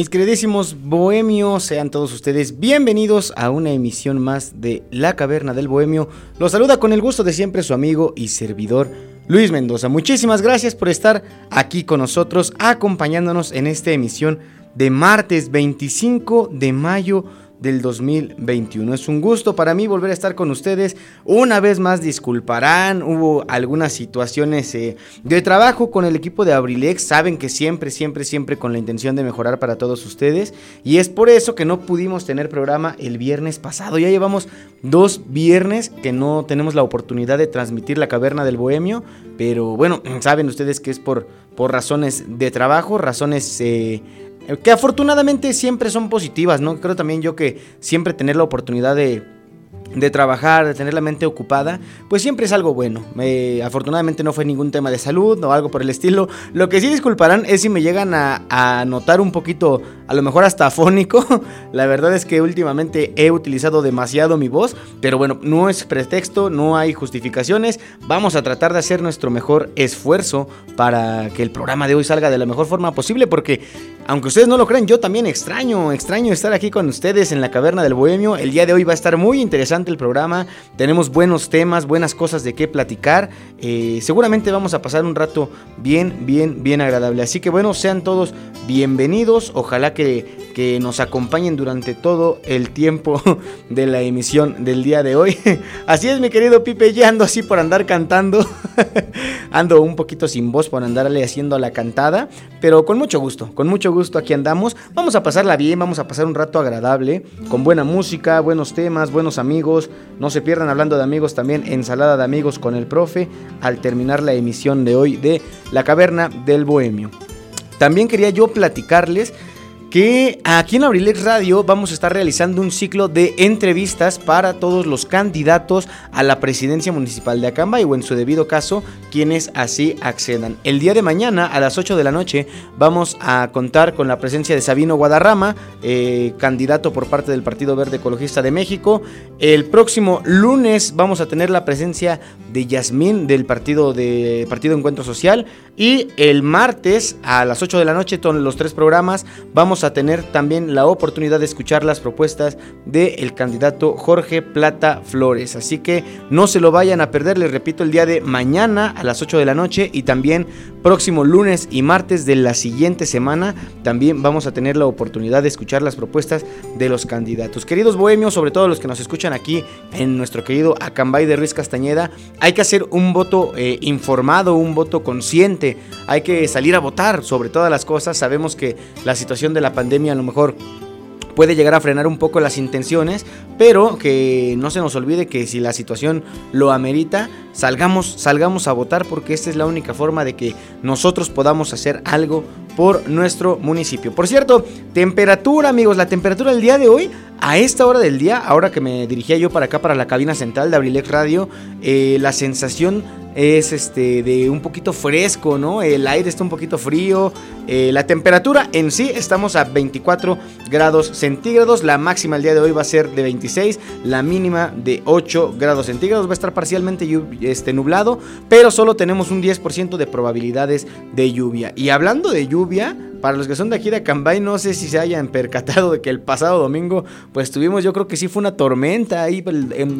Mis queridísimos bohemios, sean todos ustedes bienvenidos a una emisión más de La Caverna del Bohemio. Los saluda con el gusto de siempre su amigo y servidor Luis Mendoza. Muchísimas gracias por estar aquí con nosotros, acompañándonos en esta emisión de martes 25 de mayo del 2021. Es un gusto para mí volver a estar con ustedes. Una vez más, disculparán, hubo algunas situaciones eh, de trabajo con el equipo de Abrilex. Saben que siempre, siempre, siempre con la intención de mejorar para todos ustedes. Y es por eso que no pudimos tener programa el viernes pasado. Ya llevamos dos viernes que no tenemos la oportunidad de transmitir la caverna del bohemio. Pero bueno, saben ustedes que es por, por razones de trabajo, razones... Eh, que afortunadamente siempre son positivas, ¿no? Creo también yo que siempre tener la oportunidad de de trabajar, de tener la mente ocupada, pues siempre es algo bueno. afortunadamente no fue ningún tema de salud o algo por el estilo. Lo que sí disculparán es si me llegan a, a notar un poquito, a lo mejor hasta afónico. La verdad es que últimamente he utilizado demasiado mi voz, pero bueno, no es pretexto, no hay justificaciones. Vamos a tratar de hacer nuestro mejor esfuerzo para que el programa de hoy salga de la mejor forma posible, porque aunque ustedes no lo crean, yo también extraño, extraño estar aquí con ustedes en la caverna del bohemio. El día de hoy va a estar muy interesante el programa. Tenemos buenos temas, buenas cosas de qué platicar. Eh, seguramente vamos a pasar un rato bien, bien, bien agradable. Así que bueno, sean todos bienvenidos. Ojalá que, que nos acompañen durante todo el tiempo de la emisión del día de hoy. Así es, mi querido Pipe, ya ando así por andar cantando. ando un poquito sin voz por andarle haciendo la cantada. Pero con mucho gusto, con mucho gusto aquí andamos. Vamos a pasarla bien, vamos a pasar un rato agradable, con buena música, buenos temas, buenos amigos no se pierdan hablando de amigos también, ensalada de amigos con el profe al terminar la emisión de hoy de La Caverna del Bohemio. También quería yo platicarles que aquí en Abrilex Radio vamos a estar realizando un ciclo de entrevistas para todos los candidatos a la presidencia municipal de Acambay o en su debido caso quienes así accedan. El día de mañana a las 8 de la noche vamos a contar con la presencia de Sabino Guadarrama, eh, candidato por parte del Partido Verde Ecologista de México. El próximo lunes vamos a tener la presencia de Yasmín del Partido de Partido Encuentro Social y el martes a las 8 de la noche con los tres programas vamos a tener también la oportunidad de escuchar las propuestas del candidato Jorge Plata Flores. Así que no se lo vayan a perder, les repito, el día de mañana a las 8 de la noche y también próximo lunes y martes de la siguiente semana también vamos a tener la oportunidad de escuchar las propuestas de los candidatos. Queridos bohemios, sobre todo los que nos escuchan aquí en nuestro querido Acambay de Ruiz Castañeda, hay que hacer un voto eh, informado, un voto consciente, hay que salir a votar sobre todas las cosas. Sabemos que la situación de la pandemia a lo mejor puede llegar a frenar un poco las intenciones, pero que no se nos olvide que si la situación lo amerita, salgamos, salgamos a votar porque esta es la única forma de que nosotros podamos hacer algo por nuestro municipio. Por cierto, temperatura amigos, la temperatura del día de hoy, a esta hora del día, ahora que me dirigía yo para acá, para la cabina central de Abrilex Radio, eh, la sensación es este de un poquito fresco, ¿no? El aire está un poquito frío. Eh, la temperatura en sí estamos a 24 grados centígrados. La máxima el día de hoy va a ser de 26, la mínima de 8 grados centígrados. Va a estar parcialmente este, nublado, pero solo tenemos un 10% de probabilidades de lluvia. Y hablando de lluvia, para los que son de aquí de Acambay, no sé si se hayan percatado de que el pasado domingo, pues tuvimos, yo creo que sí fue una tormenta ahí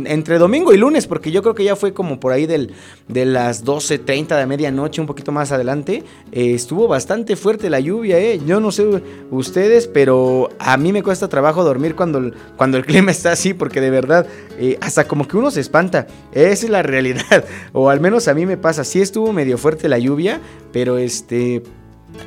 entre domingo y lunes, porque yo creo que ya fue como por ahí del, de las 12.30 de medianoche, un poquito más adelante. Eh, estuvo bastante fuerte la lluvia, ¿eh? Yo no sé ustedes, pero a mí me cuesta trabajo dormir cuando, cuando el clima está así, porque de verdad, eh, hasta como que uno se espanta. Esa es la realidad, o al menos a mí me pasa. Sí estuvo medio fuerte la lluvia, pero este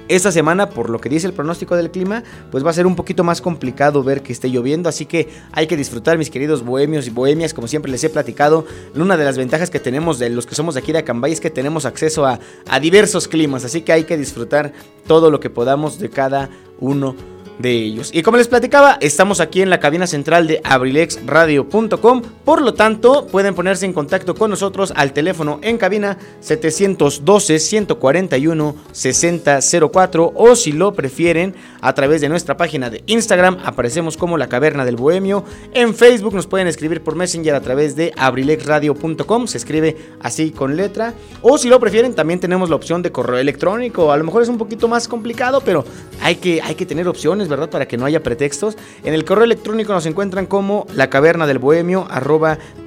esta semana, por lo que dice el pronóstico del clima, pues va a ser un poquito más complicado ver que esté lloviendo, así que hay que disfrutar, mis queridos bohemios y bohemias, como siempre les he platicado. Una de las ventajas que tenemos de los que somos de aquí de Acambay es que tenemos acceso a, a diversos climas, así que hay que disfrutar todo lo que podamos de cada uno de ellos. Y como les platicaba, estamos aquí en la cabina central de abrilexradio.com, por lo tanto pueden ponerse en contacto con nosotros al teléfono en cabina 712-141-6004 o si lo prefieren a través de nuestra página de Instagram, aparecemos como la caverna del bohemio, en Facebook nos pueden escribir por Messenger a través de abrilexradio.com, se escribe así con letra, o si lo prefieren también tenemos la opción de correo electrónico, a lo mejor es un poquito más complicado, pero hay que, hay que tener opciones ¿verdad? Para que no haya pretextos. En el correo electrónico nos encuentran como la caverna del bohemio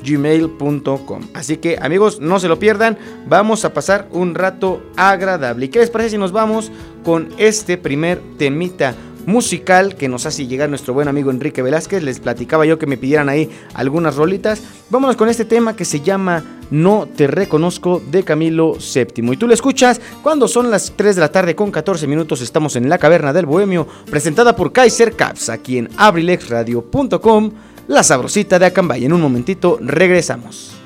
gmail.com. Así que amigos, no se lo pierdan. Vamos a pasar un rato agradable. ¿Y qué les parece si nos vamos con este primer temita? Musical que nos hace llegar nuestro buen amigo Enrique Velázquez. Les platicaba yo que me pidieran ahí algunas rolitas. Vámonos con este tema que se llama No te reconozco de Camilo VII. Y tú lo escuchas cuando son las 3 de la tarde con 14 minutos. Estamos en la caverna del Bohemio, presentada por Kaiser Caps, aquí en abrilexradio.com. La sabrosita de Acambay. En un momentito regresamos.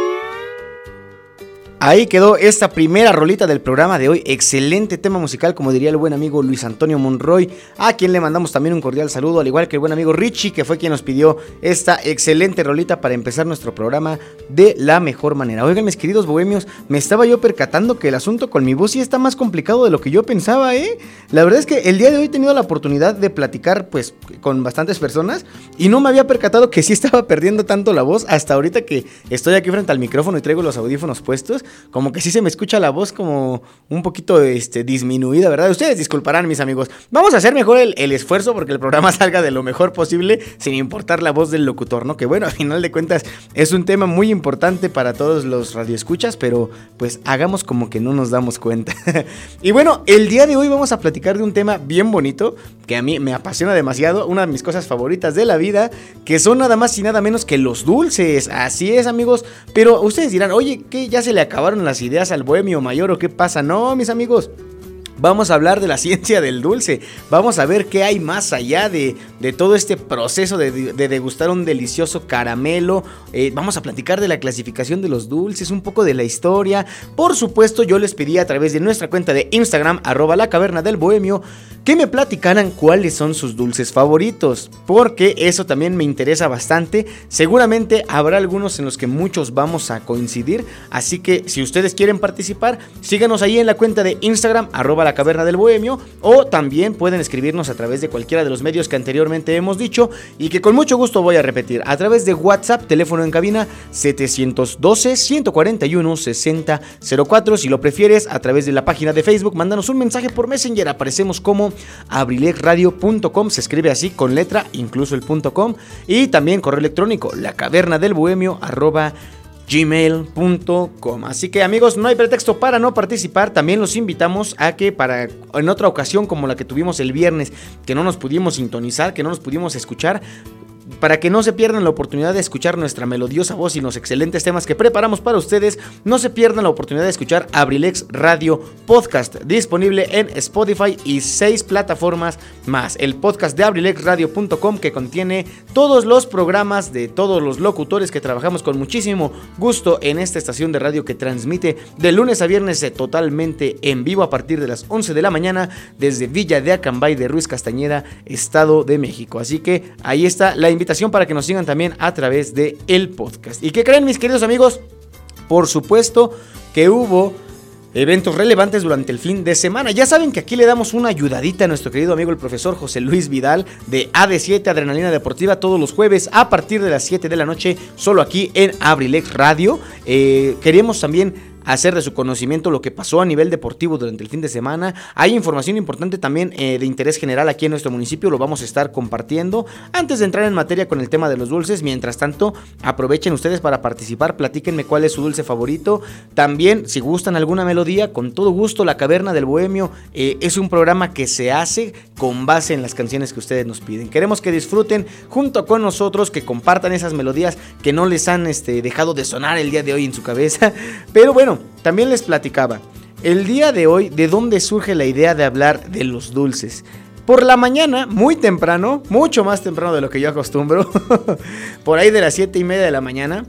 Ahí quedó esta primera rolita del programa de hoy. Excelente tema musical, como diría el buen amigo Luis Antonio Monroy, a quien le mandamos también un cordial saludo, al igual que el buen amigo Richie, que fue quien nos pidió esta excelente rolita para empezar nuestro programa de la mejor manera. Oigan, mis queridos bohemios, me estaba yo percatando que el asunto con mi voz sí está más complicado de lo que yo pensaba, ¿eh? La verdad es que el día de hoy he tenido la oportunidad de platicar, pues, con bastantes personas y no me había percatado que sí estaba perdiendo tanto la voz hasta ahorita que estoy aquí frente al micrófono y traigo los audífonos puestos como que sí se me escucha la voz como un poquito este, disminuida, ¿verdad? Ustedes disculparán, mis amigos. Vamos a hacer mejor el, esfuerzo porque el programa salga de lo mejor posible sin importar la voz del locutor, ¿no? Que bueno, a final de cuentas es un tema muy importante para todos los radioescuchas, pero pues hagamos como que no nos damos cuenta. y bueno, el día de hoy vamos a platicar de un tema bien bonito que a mí me apasiona demasiado, una de mis cosas favoritas de la vida, que son nada más y nada menos que los dulces. Así es, amigos. Pero ustedes dirán, oye, ¿qué? ¿Ya se le acabaron las ideas al bohemio mayor o qué pasa? No, mis amigos. Vamos a hablar de la ciencia del dulce. Vamos a ver qué hay más allá de, todo este proceso de, degustar un delicioso caramelo. Eh, vamos a platicar de la clasificación de los dulces, un poco de la historia. Por supuesto, yo les pedí a través de nuestra cuenta de Instagram, arroba la caverna del bohemio, que me platicaran cuáles son sus dulces favoritos. Porque eso también me interesa bastante. Seguramente habrá algunos en los que muchos vamos a coincidir. Así que si ustedes quieren participar, síganos ahí en la cuenta de Instagram, arroba la Caverna del Bohemio o también pueden escribirnos a través de cualquiera de los medios que anteriormente hemos dicho y que con mucho gusto voy a repetir. A través de WhatsApp, teléfono en cabina 712 141 6004 si lo prefieres a través de la página de Facebook, mándanos un mensaje por Messenger, aparecemos como abrilexradio.com, se escribe así con letra, incluso el punto .com. Y también correo electrónico, la caverna del bohemio arroba gmail.com. Así que amigos, no hay pretexto para no participar. También los invitamos a que para en otra ocasión como la que tuvimos el viernes, que no nos pudimos sintonizar, que no nos pudimos escuchar, para que no se pierdan la oportunidad de escuchar nuestra melodiosa voz y los excelentes temas que preparamos para ustedes, no se pierdan la oportunidad de escuchar Abrilex Radio Podcast, disponible en Spotify y seis plataformas más. El podcast de abrilexradio.com que contiene todos los programas de todos los locutores que trabajamos con muchísimo gusto en esta estación de radio que transmite de lunes a viernes totalmente en vivo a partir de las 11 de la mañana desde Villa de Acambay de Ruiz Castañeda, Estado de México. Así que ahí está la invitación para que nos sigan también a través de el podcast. ¿Y qué creen mis queridos amigos? Por supuesto que hubo eventos relevantes durante el fin de semana. Ya saben que aquí le damos una ayudadita a nuestro querido amigo el profesor José Luis Vidal de AD7 Adrenalina Deportiva todos los jueves a partir de las 7 de la noche, solo aquí en Abrilex Radio. Eh, queremos también hacer de su conocimiento lo que pasó a nivel deportivo durante el fin de semana. Hay información importante también eh, de interés general aquí en nuestro municipio, lo vamos a estar compartiendo. Antes de entrar en materia con el tema de los dulces, mientras tanto, aprovechen ustedes para participar, platíquenme cuál es su dulce favorito. También, si gustan alguna melodía, con todo gusto, La Caverna del Bohemio eh, es un programa que se hace con base en las canciones que ustedes nos piden. Queremos que disfruten junto con nosotros, que compartan esas melodías que no les han este, dejado de sonar el día de hoy en su cabeza. Pero bueno, también les platicaba, el día de hoy, ¿de dónde surge la idea de hablar de los dulces? Por la mañana, muy temprano, mucho más temprano de lo que yo acostumbro, por ahí de las 7 y media de la mañana,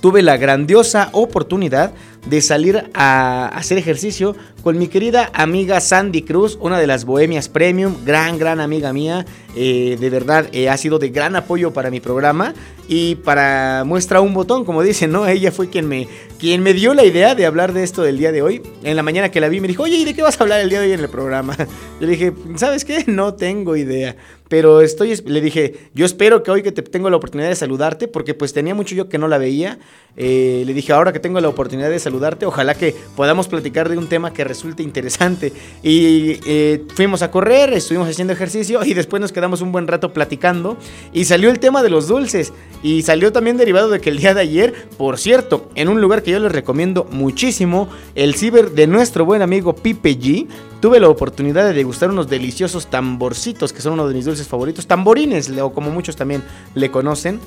tuve la grandiosa oportunidad de salir a hacer ejercicio con mi querida amiga Sandy Cruz, una de las Bohemias Premium, gran, gran amiga mía. Eh, de verdad, eh, ha sido de gran apoyo para mi programa y para muestra un botón, como dicen, ¿no? Ella fue quien me, quien me dio la idea de hablar de esto del día de hoy. En la mañana que la vi me dijo, oye, ¿y de qué vas a hablar el día de hoy en el programa? Yo le dije, ¿sabes qué? No tengo idea. Pero estoy, le dije, yo espero que hoy que te tengo la oportunidad de saludarte, porque pues tenía mucho yo que no la veía. Eh, le dije, ahora que tengo la oportunidad de saludarte, ojalá que podamos platicar de un tema que resulte interesante. Y eh, fuimos a correr, estuvimos haciendo ejercicio y después nos quedamos un buen rato platicando. Y salió el tema de los dulces. Y salió también derivado de que el día de ayer, por cierto, en un lugar que yo les recomiendo muchísimo, el ciber de nuestro buen amigo Pipe G, tuve la oportunidad de degustar unos deliciosos tamborcitos, que son uno de mis dulces favoritos, tamborines, o como muchos también le conocen.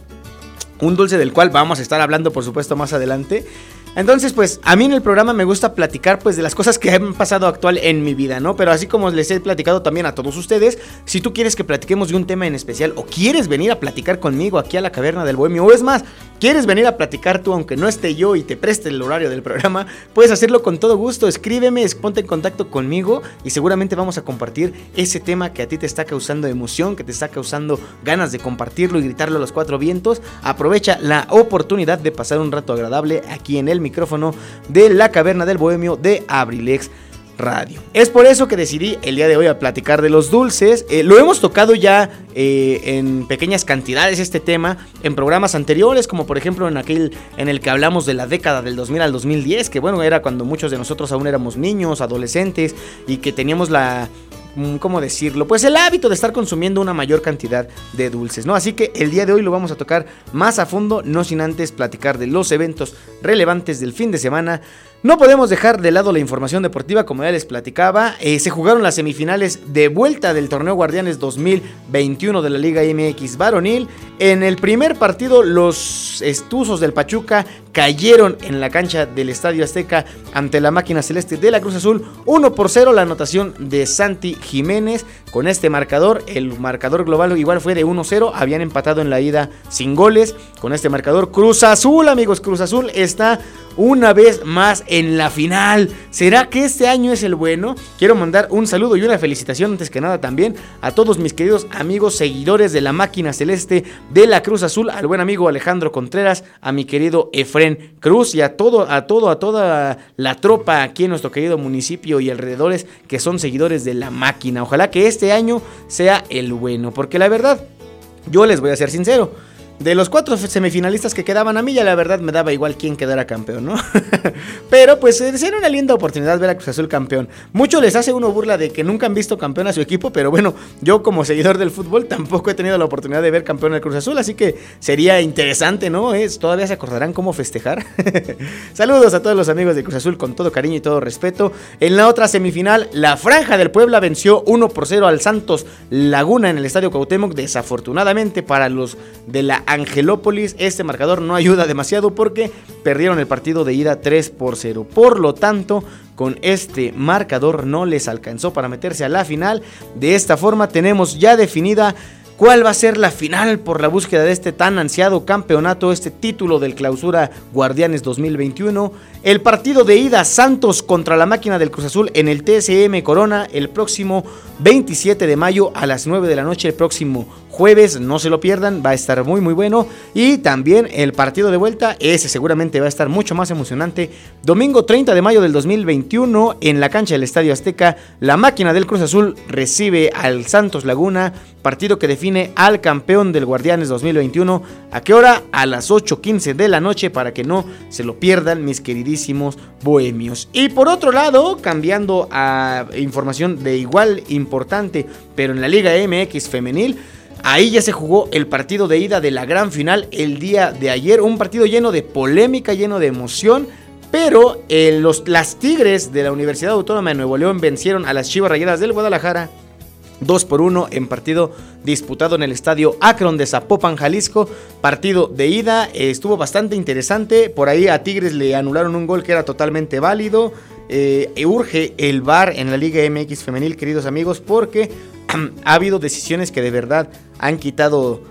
un dulce del cual vamos a estar hablando por supuesto más adelante. Entonces, pues a mí en el programa me gusta platicar pues de las cosas que han pasado actual en mi vida, ¿no? Pero así como les he platicado también a todos ustedes, si tú quieres que platiquemos de un tema en especial o quieres venir a platicar conmigo aquí a la caverna del bohemio o es más, quieres venir a platicar tú aunque no esté yo y te preste el horario del programa, puedes hacerlo con todo gusto, escríbeme, ponte en contacto conmigo y seguramente vamos a compartir ese tema que a ti te está causando emoción, que te está causando ganas de compartirlo y gritarlo a los cuatro vientos. Aprovecha la oportunidad de pasar un rato agradable aquí en el micrófono de la caverna del bohemio de Abrilex Radio. Es por eso que decidí el día de hoy a platicar de los dulces. Eh, lo hemos tocado ya eh, en pequeñas cantidades este tema en programas anteriores, como por ejemplo en aquel en el que hablamos de la década del 2000 al 2010, que bueno, era cuando muchos de nosotros aún éramos niños, adolescentes y que teníamos la Mm, ¿cómo decirlo? Pues el hábito de estar consumiendo una mayor cantidad de dulces, ¿no? Así que el día de hoy lo vamos a tocar más a fondo, no sin antes platicar de los eventos relevantes del fin de semana. No podemos dejar de lado la información deportiva, como ya les platicaba. Eh, se jugaron las semifinales de vuelta del torneo Guardianes 2021 de la Liga MX Varonil. En el primer partido, los estuzos del Pachuca cayeron en la cancha del Estadio Azteca ante la máquina celeste de la Cruz Azul. 1 por 0 la anotación de Santi Jiménez. Con este marcador, el marcador global igual fue de 1-0. Habían empatado en la ida sin goles. Con este marcador, Cruz Azul, amigos, Cruz Azul está una vez más en la final. ¿Será que este año es el bueno? Quiero mandar un saludo y una felicitación antes que nada también a todos mis queridos amigos seguidores de la máquina celeste de la Cruz Azul, al buen amigo Alejandro Contreras, a mi querido Cruz y a todo, a todo, a toda la tropa aquí en nuestro querido municipio y alrededores que son seguidores de la máquina. Ojalá que este año sea el bueno, porque la verdad, yo les voy a ser sincero. De los cuatro semifinalistas que quedaban a mí, ya la verdad me daba igual quién quedara campeón, ¿no? pero pues era una linda oportunidad ver a Cruz Azul campeón. Mucho les hace uno burla de que nunca han visto campeón a su equipo, pero bueno, yo como seguidor del fútbol tampoco he tenido la oportunidad de ver campeón al Cruz Azul, así que sería interesante, ¿no? Es, Todavía se acordarán cómo festejar. Saludos a todos los amigos de Cruz Azul con todo cariño y todo respeto. En la otra semifinal, la Franja del Puebla venció 1 por 0 al Santos Laguna en el Estadio Cuauhtémoc, desafortunadamente para los de la Angelópolis. Este marcador no ayuda demasiado porque perdieron el partido de ida 3 por 0. Por lo tanto, con este marcador no les alcanzó para meterse a la final. De esta forma tenemos ya definida cuál va a ser la final por la búsqueda de este tan ansiado campeonato, este título del clausura Guardianes 2021. El partido de ida Santos contra la máquina del Cruz Azul en el TSM Corona el próximo 27 de mayo a las 9 de la noche, el próximo jueves, no se lo pierdan, va a estar muy muy bueno. Y también el partido de vuelta, ese seguramente va a estar mucho más emocionante. Domingo 30 de mayo del 2021 en la cancha del Estadio Azteca, la máquina del Cruz Azul recibe al Santos Laguna, partido que define al campeón del Guardianes 2021. ¿A qué hora? A las 8.15 de la noche para que no se lo pierdan mis queridísimos bohemios. Y por otro lado, cambiando a información de igual importante, pero en la Liga MX femenil, Ahí ya se jugó el partido de ida de la gran final el día de ayer. Un partido lleno de polémica, lleno de emoción. Pero eh, los, las Tigres de la Universidad Autónoma de Nuevo León vencieron a las Chivas Rayadas del Guadalajara 2 por 1 en partido disputado en el estadio Akron de Zapopan, Jalisco. Partido de ida, eh, estuvo bastante interesante. Por ahí a Tigres le anularon un gol que era totalmente válido. Eh, urge el VAR en la Liga MX femenil, queridos amigos, porque ha habido decisiones que de verdad han quitado,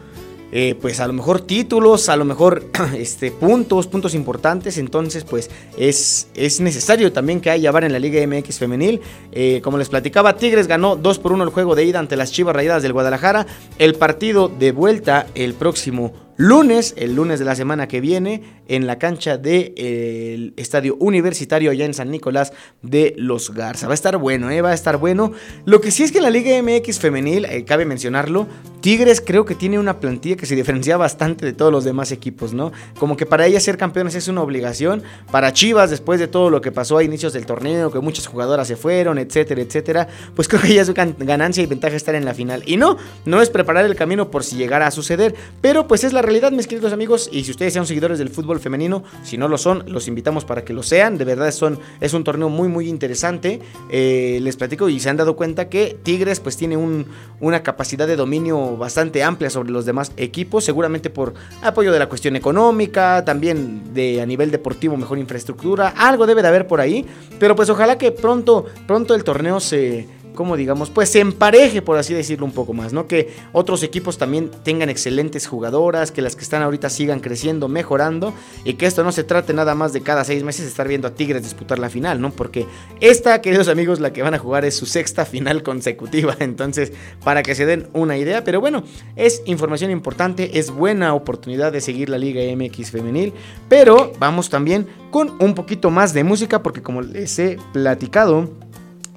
eh, pues a lo mejor títulos, a lo mejor este, puntos, puntos importantes. Entonces, pues es, es necesario también que haya VAR en la Liga MX femenil. Eh, como les platicaba, Tigres ganó 2 por 1 el juego de ida ante las Chivas Rayadas del Guadalajara. El partido de vuelta el próximo lunes, el lunes de la semana que viene, en la cancha del de, Estadio Universitario allá en San Nicolás de los Garza. Va a estar bueno, ¿eh? va a estar bueno. Lo que sí es que en la Liga MX femenil, eh, cabe mencionarlo, Tigres creo que tiene una plantilla que se diferencia bastante de todos los demás equipos, ¿no? Como que para ellas ser campeones es una obligación. Para Chivas, después de todo lo que pasó a inicios del torneo, que muchas jugadoras se fueron, etcétera, etcétera, pues creo que ya es ganancia y ventaja estar en la final. Y no, no es preparar el camino por si llegara a suceder, pero pues es la realidad, mis queridos amigos, y si ustedes sean seguidores del fútbol femenino, si no lo son, los invitamos para que lo sean. De verdad son, es un torneo muy, muy interesante. Eh, les platico y se han dado cuenta que Tigres pues tiene un, una capacidad de dominio bastante amplia sobre los demás equipos, seguramente por apoyo de la cuestión económica, también de a nivel deportivo mejor infraestructura, algo debe de haber por ahí, pero pues ojalá que pronto, pronto el torneo se como digamos, pues se empareje, por así decirlo, un poco más, ¿no? Que otros equipos también tengan excelentes jugadoras, que las que están ahorita sigan creciendo, mejorando, y que esto no se trate nada más de cada seis meses estar viendo a Tigres disputar la final, ¿no? Porque esta, queridos amigos, la que van a jugar es su sexta final consecutiva, entonces, para que se den una idea, pero bueno, es información importante, es buena oportunidad de seguir la Liga MX femenil, pero vamos también con un poquito más de música, porque como les he platicado,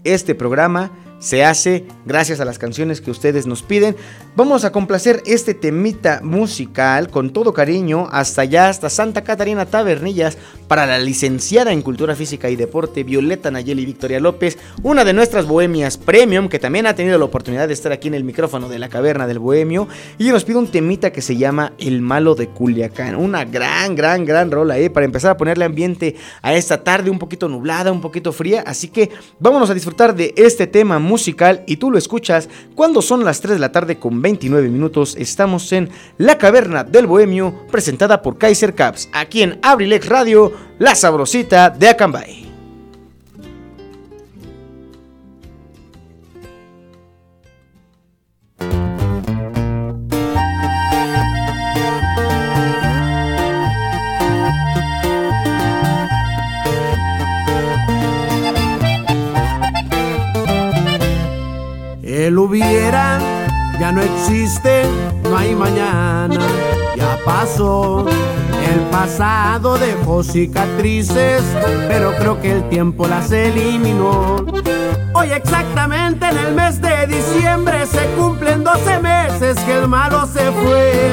este programa se hace gracias a las canciones que ustedes nos piden. Vamos a complacer este temita musical con todo cariño hasta allá, hasta Santa Catarina Tabernillas, para la licenciada en Cultura Física y Deporte Violeta Nayeli Victoria López, una de nuestras bohemias premium que también ha tenido la oportunidad de estar aquí en el micrófono de la caverna del bohemio y nos pide un temita que se llama El Malo de Culiacán. Una gran, gran, gran rola, ¿eh? Para empezar a ponerle ambiente a esta tarde un poquito nublada, un poquito fría. Así que vámonos a disfrutar de este tema musical y tú lo escuchas cuando son las 3 de la tarde con 29 minutos. Estamos en La Caverna del Bohemio, presentada por Kaiser Caps, aquí en Abrilex Radio, la sabrosita de Acambay. Ya no existe, no hay mañana, ya pasó. El pasado dejó cicatrices, pero creo que el tiempo las eliminó. Hoy exactamente en el mes de diciembre se cumplen 12 meses que el malo se fue.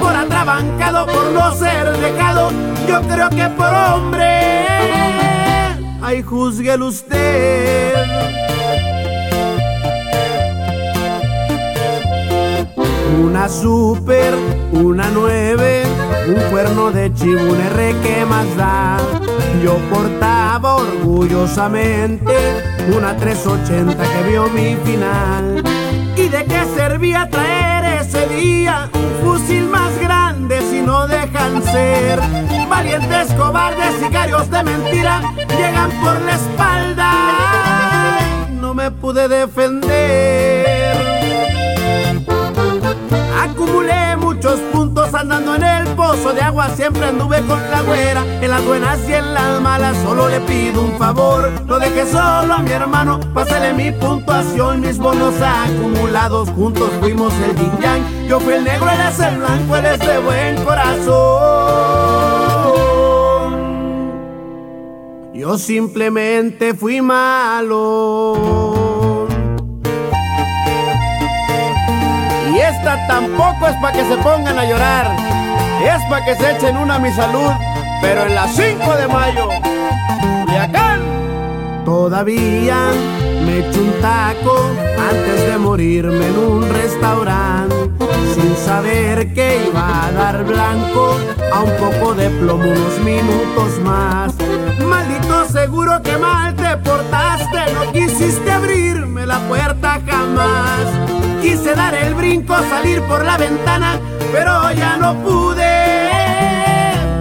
Por atrabancado, por no ser dejado, yo creo que por hombre. Ay, juzguelo usted. Una super, una nueve, un cuerno de chibune R que más da. Yo portaba orgullosamente una 380 que vio mi final. ¿Y de qué servía traer ese día un fusil más grande si no dejan ser? Valientes cobardes, sicarios de mentira, llegan por la espalda. No me pude defender. Acumulé muchos puntos andando en el pozo de agua, siempre anduve con la güera, en las buenas y en las malas, solo le pido un favor, no deje solo a mi hermano, pásale mi puntuación, mis bonos acumulados, juntos fuimos el yin yang, yo fui el negro, él es el blanco, él de buen corazón. Yo simplemente fui malo. Y esta tampoco es para que se pongan a llorar, es para que se echen una a mi salud, pero en las 5 de mayo, Culiacán. Todavía me echo un taco antes de morirme en un restaurante, sin saber que iba a dar blanco a un poco de plomo unos minutos más. Maldito seguro que mal te portaste, no quisiste abrirme la puerta jamás. Quise dar el brinco, salir por la ventana, pero ya no pude.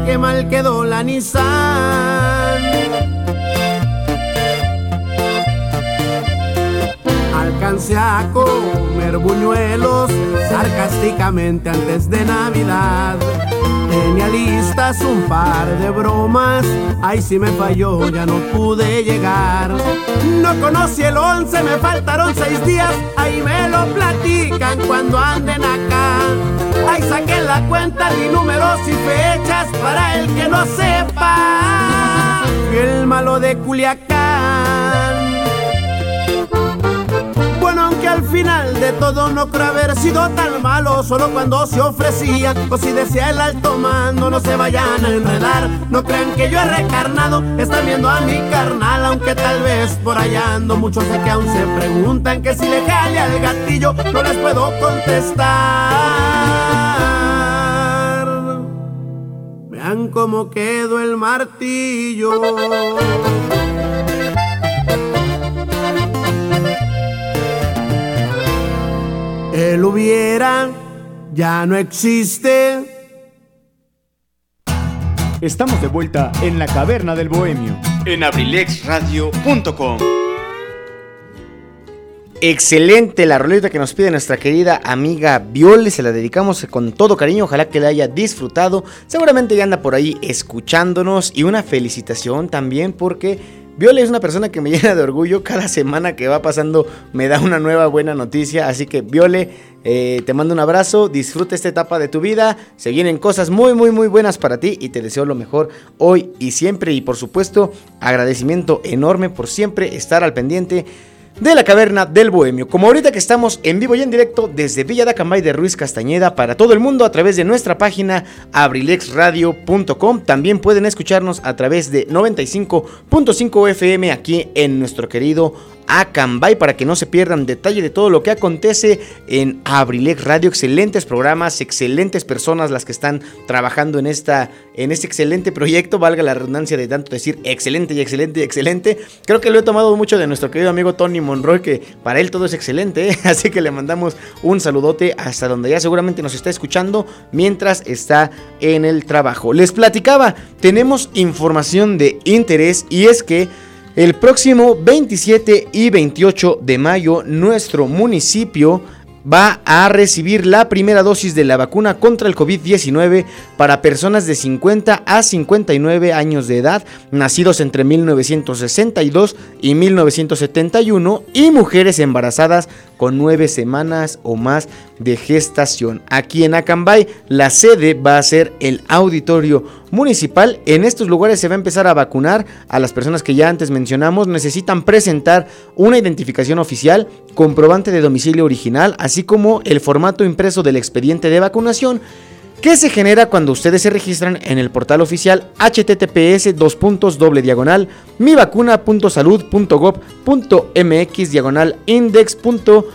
Qué mal quedó la Nissan. Alcancé a comer buñuelos sarcásticamente antes de Navidad. Tenía listas un par de bromas, ahí sí me falló, ya no pude llegar. No conocí el once, me faltaron seis días, ahí me lo platican cuando anden acá. Ahí saqué la cuenta de números y fechas para el que no sepa. Fui el malo de Culiacán. Aunque al final de todo no creo haber sido tan malo, solo cuando se ofrecía o si decía el alto mando, no se vayan a enredar. No crean que yo he recarnado, están viendo a mi carnal, aunque tal vez por allá ando. Muchos sé que aún se preguntan que si le jale al gatillo, no les puedo contestar. vean cómo quedó el martillo. Él hubiera, ya no existe. Estamos de vuelta en la caverna del bohemio. En abrilexradio.com. Excelente la rolita que nos pide nuestra querida amiga Viole, se la dedicamos con todo cariño, ojalá que la haya disfrutado, seguramente ya anda por ahí escuchándonos y una felicitación también porque Viole es una persona que me llena de orgullo, cada semana que va pasando me da una nueva buena noticia, así que Viole, eh, te mando un abrazo, disfruta esta etapa de tu vida, se vienen cosas muy muy muy buenas para ti y te deseo lo mejor hoy y siempre y por supuesto agradecimiento enorme por siempre estar al pendiente de la caverna del Bohemio. Como ahorita que estamos en vivo y en directo desde Villa de Acambay de Ruiz Castañeda para todo el mundo a través de nuestra página abrilexradio.com. También pueden escucharnos a través de 95.5 FM aquí en nuestro querido a Cambay para que no se pierdan detalle de todo lo que acontece en Abrilex Radio. Excelentes programas, excelentes personas las que están trabajando en, esta, en este excelente proyecto. Valga la redundancia de tanto decir excelente y excelente y excelente. Creo que lo he tomado mucho de nuestro querido amigo Tony Monroy, que para él todo es excelente. ¿eh? Así que le mandamos un saludote hasta donde ya seguramente nos está escuchando mientras está en el trabajo. Les platicaba, tenemos información de interés y es que el próximo 27 y 28 de mayo, nuestro municipio va a recibir la primera dosis de la vacuna contra el COVID-19 para personas de 50 a 59 años de edad, nacidos entre 1962 y 1971, y mujeres embarazadas con 9 semanas o más de gestación. Aquí en Acambay, la sede va a ser el auditorio municipal. En estos lugares se va a empezar a vacunar a las personas que ya antes mencionamos. Necesitan presentar una identificación oficial, comprobante de domicilio original, así como el formato impreso del expediente de vacunación que se genera cuando ustedes se registran en el portal oficial https dos doble diagonal mivacuna.salud.gov.mx diagonal index.php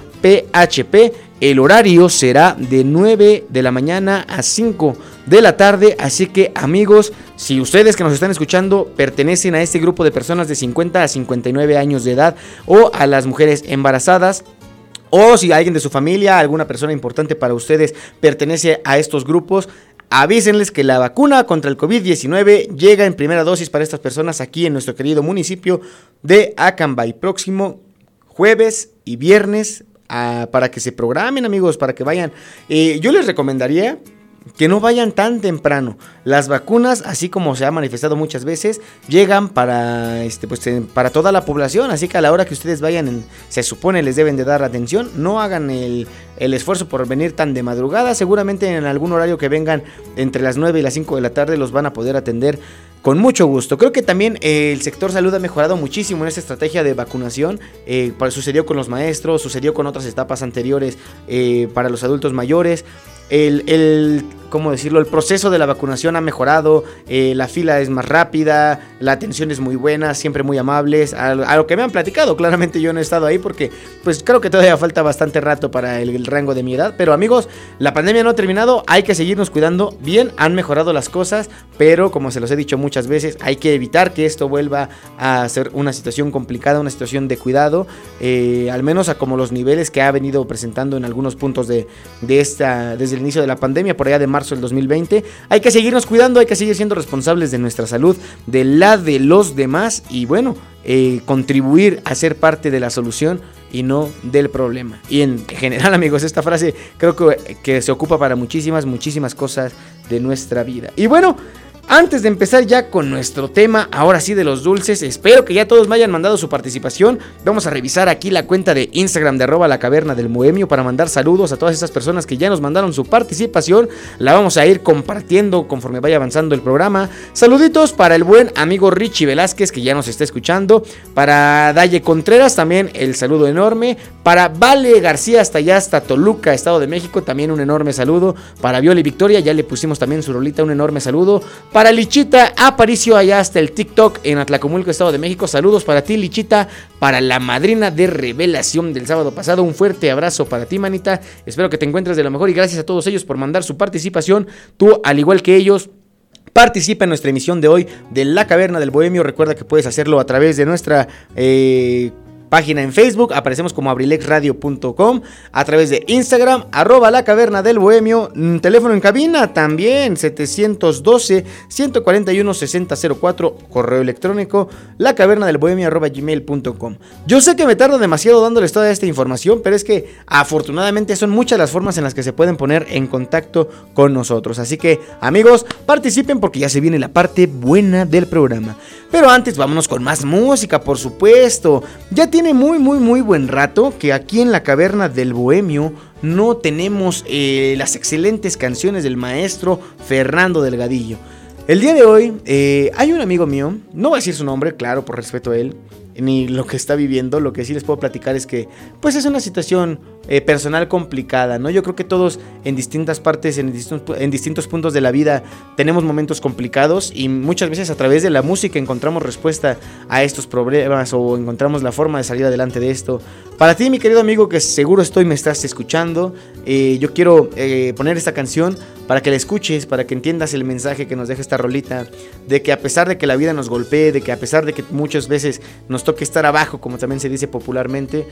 el horario será de 9 de la mañana a 5 de la tarde, así que amigos, si ustedes que nos están escuchando pertenecen a este grupo de personas de 50 a 59 años de edad o a las mujeres embarazadas, o si alguien de su familia, alguna persona importante para ustedes pertenece a estos grupos, avísenles que la vacuna contra el COVID-19 llega en primera dosis para estas personas aquí en nuestro querido municipio de Acambay. Próximo jueves y viernes para que se programen, amigos, para que vayan. Eh, yo les recomendaría que no vayan tan temprano. Las vacunas, así como se ha manifestado muchas veces, llegan para, este, pues, para toda la población. Así que a la hora que ustedes vayan, se supone les deben de dar atención. No hagan el, el, esfuerzo por venir tan de madrugada. Seguramente en algún horario que vengan entre las 9 y las 5 de la tarde los van a poder atender con mucho gusto. Creo que también eh, el sector salud ha mejorado muchísimo en esta estrategia de vacunación. Eh, sucedió con los maestros, sucedió con otras etapas anteriores eh, para los adultos mayores. El, el, ¿cómo decirlo? El proceso de la vacunación ha mejorado, eh, la fila es más rápida, la atención es muy buena, siempre muy amables, a, lo que me han platicado, claramente yo no he estado ahí porque pues creo que todavía falta bastante rato para el, rango de mi edad, pero amigos, la pandemia no ha terminado, hay que seguirnos cuidando bien, han mejorado las cosas, pero como se los he dicho muchas veces, hay que evitar que esto vuelva a ser una situación complicada, una situación de cuidado, eh, al menos a como los niveles que ha venido presentando en algunos puntos de, de esta, desde el inicio de la pandemia, por allá de del 2020. Hay que seguirnos cuidando, hay que seguir siendo responsables de nuestra salud, de la de los demás y bueno, eh, contribuir a ser parte de la solución y no del problema. Y en general, amigos, esta frase creo que, que se ocupa para muchísimas, muchísimas cosas de nuestra vida. Y bueno, antes de empezar ya con nuestro tema, ahora sí de los dulces, espero que ya todos me hayan mandado su participación. Vamos a revisar aquí la cuenta de Instagram de arroba la caverna del Moemio para mandar saludos a todas esas personas que ya nos mandaron su participación. La vamos a ir compartiendo conforme vaya avanzando el programa. Saluditos para el buen amigo Richie Velázquez que ya nos está escuchando. Para Daye Contreras también el saludo enorme. Para Vale García hasta allá, hasta Toluca, Estado de México, también un enorme saludo. Para Viola y Victoria ya le pusimos también su rolita, un enorme saludo. Lichita Aparicio allá hasta el TikTok en Atlacomulco, Estado de México. Saludos para ti, Lichita. Para la madrina de revelación del sábado pasado. Un fuerte abrazo para ti, manita. Espero que te encuentres de lo mejor y gracias a todos ellos por mandar su participación. Tú, al igual que ellos, Participa en nuestra emisión de hoy de La Caverna del Bohemio. Recuerda que puedes hacerlo a través de nuestra eh, página en Facebook, aparecemos como abrilexradio.com, a través de Instagram, arroba la caverna del bohemio, mm, teléfono en cabina también, 712-141-6004, correo electrónico, la caverna del bohemio arroba gmail.com. Yo sé que me tardo demasiado dándoles toda esta información, pero es que afortunadamente son muchas las formas en las que se pueden poner en contacto con nosotros. Así que amigos, participen porque ya se viene la parte buena del programa. Pero antes vámonos con más música, por supuesto. Ya tiene muy, muy, muy buen rato que aquí en la caverna del Bohemio no tenemos eh, las excelentes canciones del maestro Fernando Delgadillo. El día de hoy eh, hay un amigo mío, no voy a decir su nombre, claro, por respeto a él, ni lo que está viviendo. Lo que sí les puedo platicar es que, pues es una situación eh, personal complicada, ¿no? Yo creo que todos en distintas partes, en distintos, puntos de la vida, tenemos momentos complicados y muchas veces a través de la música encontramos respuesta a estos problemas o encontramos la forma de salir adelante de esto. Para ti, mi querido amigo, que seguro estoy, me estás escuchando, eh, yo quiero eh, poner esta canción para que la escuches, para que entiendas el mensaje que nos deja esta rolita, de que a pesar de que la vida nos golpee, de que a pesar de que muchas veces nos toque estar abajo, como también se dice popularmente,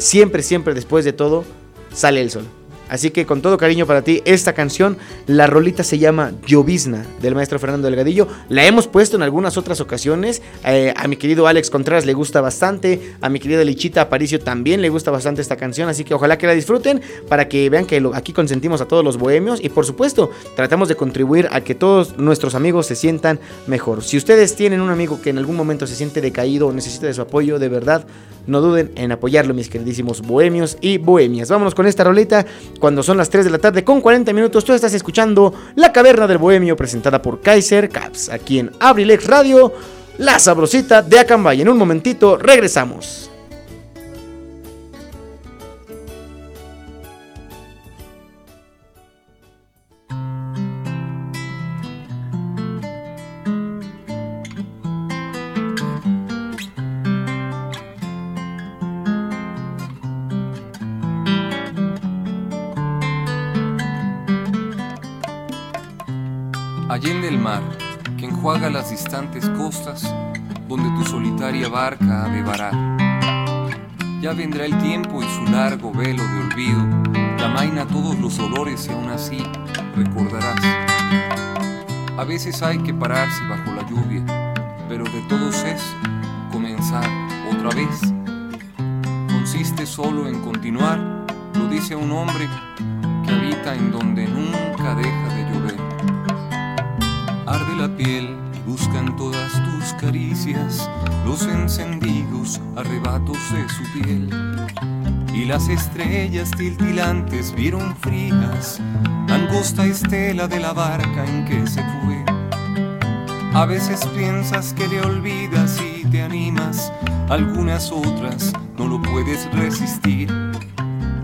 siempre, siempre después de todo, sale el sol. Así que con todo cariño para ti, esta canción, la rolita se llama Llovizna del maestro Fernando Delgadillo. La hemos puesto en algunas otras ocasiones. Eh, a mi querido Alex Contreras le gusta bastante. A mi querida Lichita Aparicio también le gusta bastante esta canción. Así que ojalá que la disfruten para que vean que aquí consentimos a todos los bohemios. Y por supuesto, tratamos de contribuir a que todos nuestros amigos se sientan mejor. Si ustedes tienen un amigo que en algún momento se siente decaído o necesita de su apoyo, de verdad, no duden en apoyarlo, mis queridísimos bohemios y bohemias. Vámonos con esta roleta. Cuando son las 3 de la tarde con 40 minutos, tú estás escuchando La Caverna del Bohemio presentada por Kaiser Caps, aquí en Abrilex Radio, la sabrosita de Acambay. En un momentito regresamos. Allende el mar, que enjuaga las distantes costas, donde tu solitaria barca varar. Ya vendrá el tiempo y su largo velo de olvido, que amaina todos los olores y aún así recordarás. A veces hay que pararse bajo la lluvia, pero de todos es comenzar otra vez. Consiste solo en continuar, lo dice un hombre que habita en donde nunca deja de llover arde la piel, buscan todas tus caricias, los encendidos arrebatos de su piel. Y las estrellas tiltilantes vieron frías, angosta estela de la barca en que se fue. A veces piensas que le olvidas y te animas, algunas otras no lo puedes resistir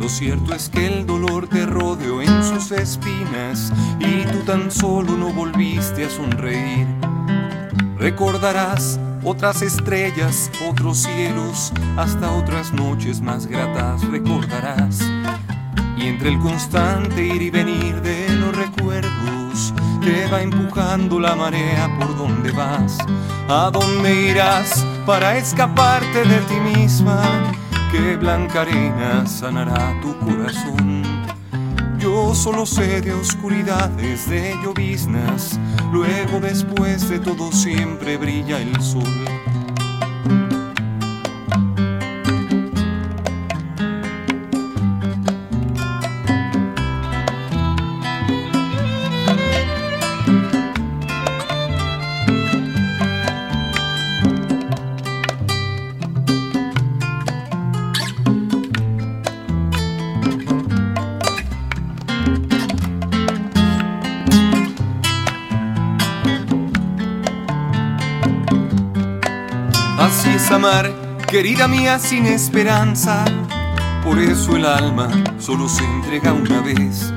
lo cierto es que el dolor te rodeó en sus espinas y tú tan solo no volviste a sonreír. Recordarás otras estrellas, otros cielos, hasta otras noches más gratas recordarás. Y entre el constante ir y venir de los recuerdos, te va empujando la marea por donde vas. ¿A dónde irás para escaparte de ti misma? Que blanca arena sanará tu corazón. Yo solo sé de oscuridades, de lloviznas, luego después de todo siempre brilla el sol. Querida mía, sin esperanza. Por eso el alma solo se entrega una vez.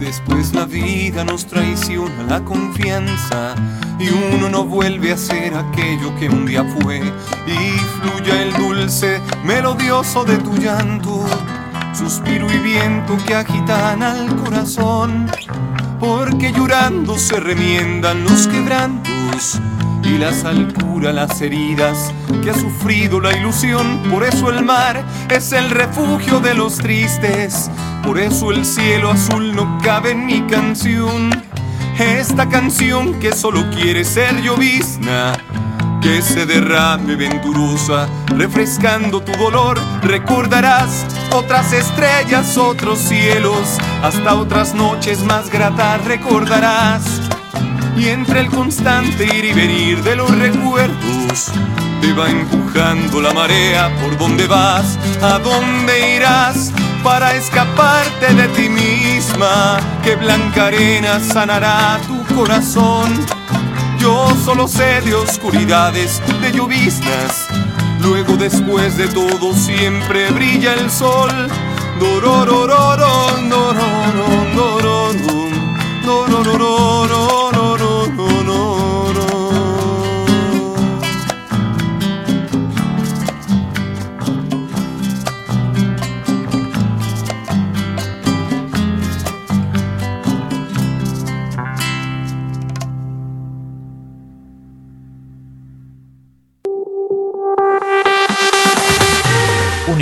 Después la vida nos traiciona la confianza y uno no vuelve a ser aquello que un día fue. Y fluya el dulce, melodioso de tu llanto, suspiro y viento que agitan al corazón. porque llorando se remiendan los quebrantos y la sal cura las heridas que ha sufrido la ilusión. Por eso el mar es el refugio de los tristes, por eso el cielo azul no cabe en mi canción. Esta canción que solo quiere ser llovizna que se derrame venturosa, refrescando tu dolor. Recordarás otras estrellas, otros cielos, hasta otras noches más gratas recordarás. Y entre el constante ir y venir de los recuerdos, te va empujando la marea por donde vas, a dónde irás para escaparte de ti misma, que blanca arena sanará tu corazón yo solo sé de oscuridades, de lloviznas. Luego después de todo siempre brilla el sol.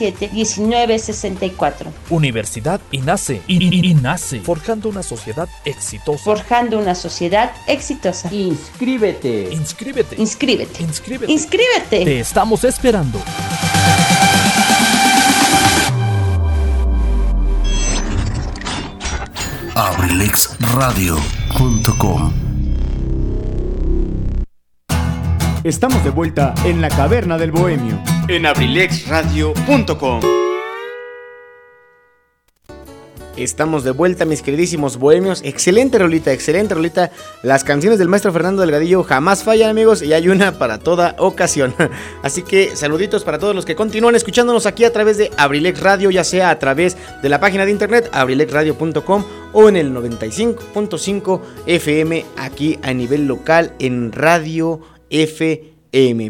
1964. Universidad INACE. INACE. Forjando una sociedad exitosa. Forjando una sociedad exitosa. Inscríbete. Inscríbete. Inscríbete. Inscríbete. Inscríbete. Te estamos esperando. abrilexradio.com Estamos de vuelta en la caverna del bohemio en abrilexradio.com. Estamos de vuelta, mis queridísimos bohemios. Excelente rolita, excelente rolita. Las canciones del maestro Fernando Delgadillo jamás fallan, amigos, y hay una para toda ocasión. Así que saluditos para todos los que continúan escuchándonos aquí a través de Abrilex Radio, ya sea a través de la página de internet abrilexradio.com o en el 95.5 FM aquí a nivel local en Radio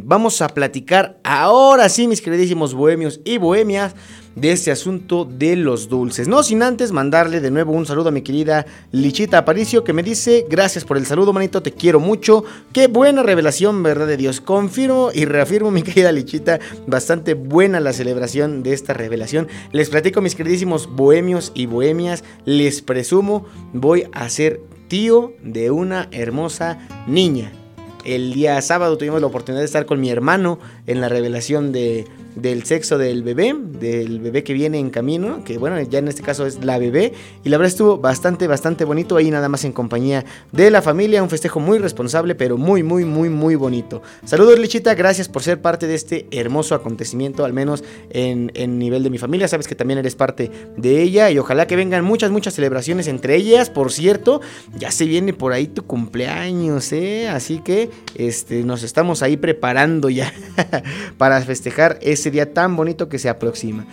Vamos a platicar ahora sí, mis queridísimos bohemios y bohemias, de este asunto de los dulces. No sin antes mandarle de nuevo un saludo a mi querida Lichita Aparicio que me dice, gracias por el saludo, manito, te quiero mucho. Qué buena revelación, verdad de Dios. Confirmo y reafirmo, mi querida Lichita, bastante buena la celebración de esta revelación. Les platico, mis queridísimos bohemios y bohemias, les presumo, voy a ser tío de una hermosa niña. El día sábado tuvimos la oportunidad de estar con mi hermano en la revelación de, del sexo del bebé, del bebé que viene en camino, que bueno, ya en este caso es la bebé, y la verdad estuvo bastante, bastante bonito ahí nada más en compañía de la familia, un festejo muy responsable, pero muy, muy, muy, muy bonito. Saludos Lichita, gracias por ser parte de este hermoso acontecimiento, al menos en, nivel de mi familia, sabes que también eres parte de ella, y ojalá que vengan muchas, muchas celebraciones entre ellas, por cierto, ya se viene por ahí tu cumpleaños, ¿eh? Así que este, nos estamos ahí preparando ya para festejar ese día tan bonito que se aproxima.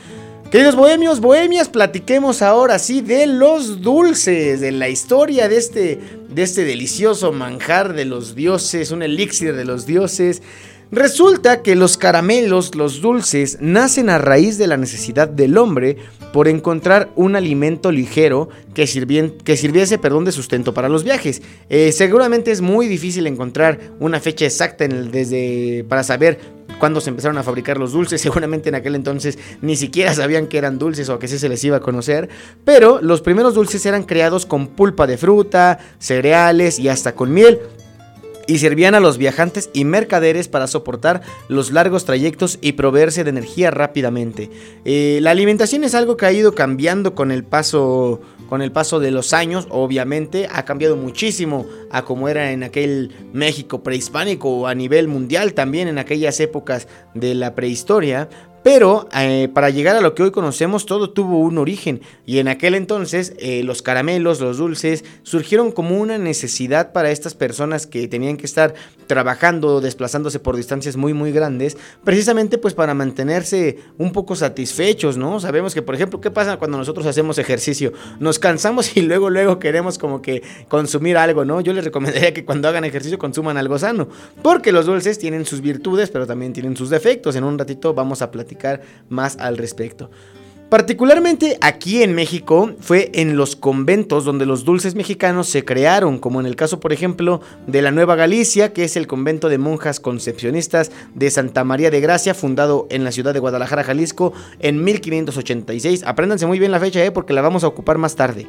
Queridos bohemios, bohemias, platiquemos ahora sí de los dulces, de la historia de este, de este delicioso manjar de los dioses, un elixir de los dioses. Resulta que los caramelos, los dulces, nacen a raíz de la necesidad del hombre por encontrar un alimento ligero que, que sirviese perdón, de sustento para los viajes. Eh, seguramente es muy difícil encontrar una fecha exacta en el- desde, para saber cuando se empezaron a fabricar los dulces. Seguramente en aquel entonces ni siquiera sabían que eran dulces o a qué se les iba a conocer. Pero los primeros dulces eran creados con pulpa de fruta, cereales y hasta con miel y servían a los viajantes y mercaderes para soportar los largos trayectos y proveerse de energía rápidamente. Eh, la alimentación es algo que ha ido cambiando con el paso con el paso de los años, obviamente ha cambiado muchísimo a como era en aquel México prehispánico o a nivel mundial también en aquellas épocas de la prehistoria, pero eh, para llegar a lo que hoy conocemos todo tuvo un origen y en aquel entonces eh, los caramelos, los dulces surgieron como una necesidad para estas personas que tenían que estar trabajando, desplazándose por distancias muy muy grandes, precisamente pues para mantenerse un poco satisfechos, ¿no? Sabemos que por ejemplo, ¿qué pasa cuando nosotros hacemos ejercicio? Nos cansamos y luego luego queremos como que consumir algo, ¿no? Yo les recomendaría que cuando hagan ejercicio consuman algo sano, porque los dulces tienen sus virtudes, pero también tienen sus defectos. En un ratito vamos a platicar más al respecto. Particularmente aquí en México fue en los conventos donde los dulces mexicanos se crearon, como en el caso por ejemplo de la Nueva Galicia, que es el convento de monjas concepcionistas de Santa María de Gracia, fundado en la ciudad de Guadalajara, Jalisco, en 1586. Apréndanse muy bien la fecha, ¿eh? porque la vamos a ocupar más tarde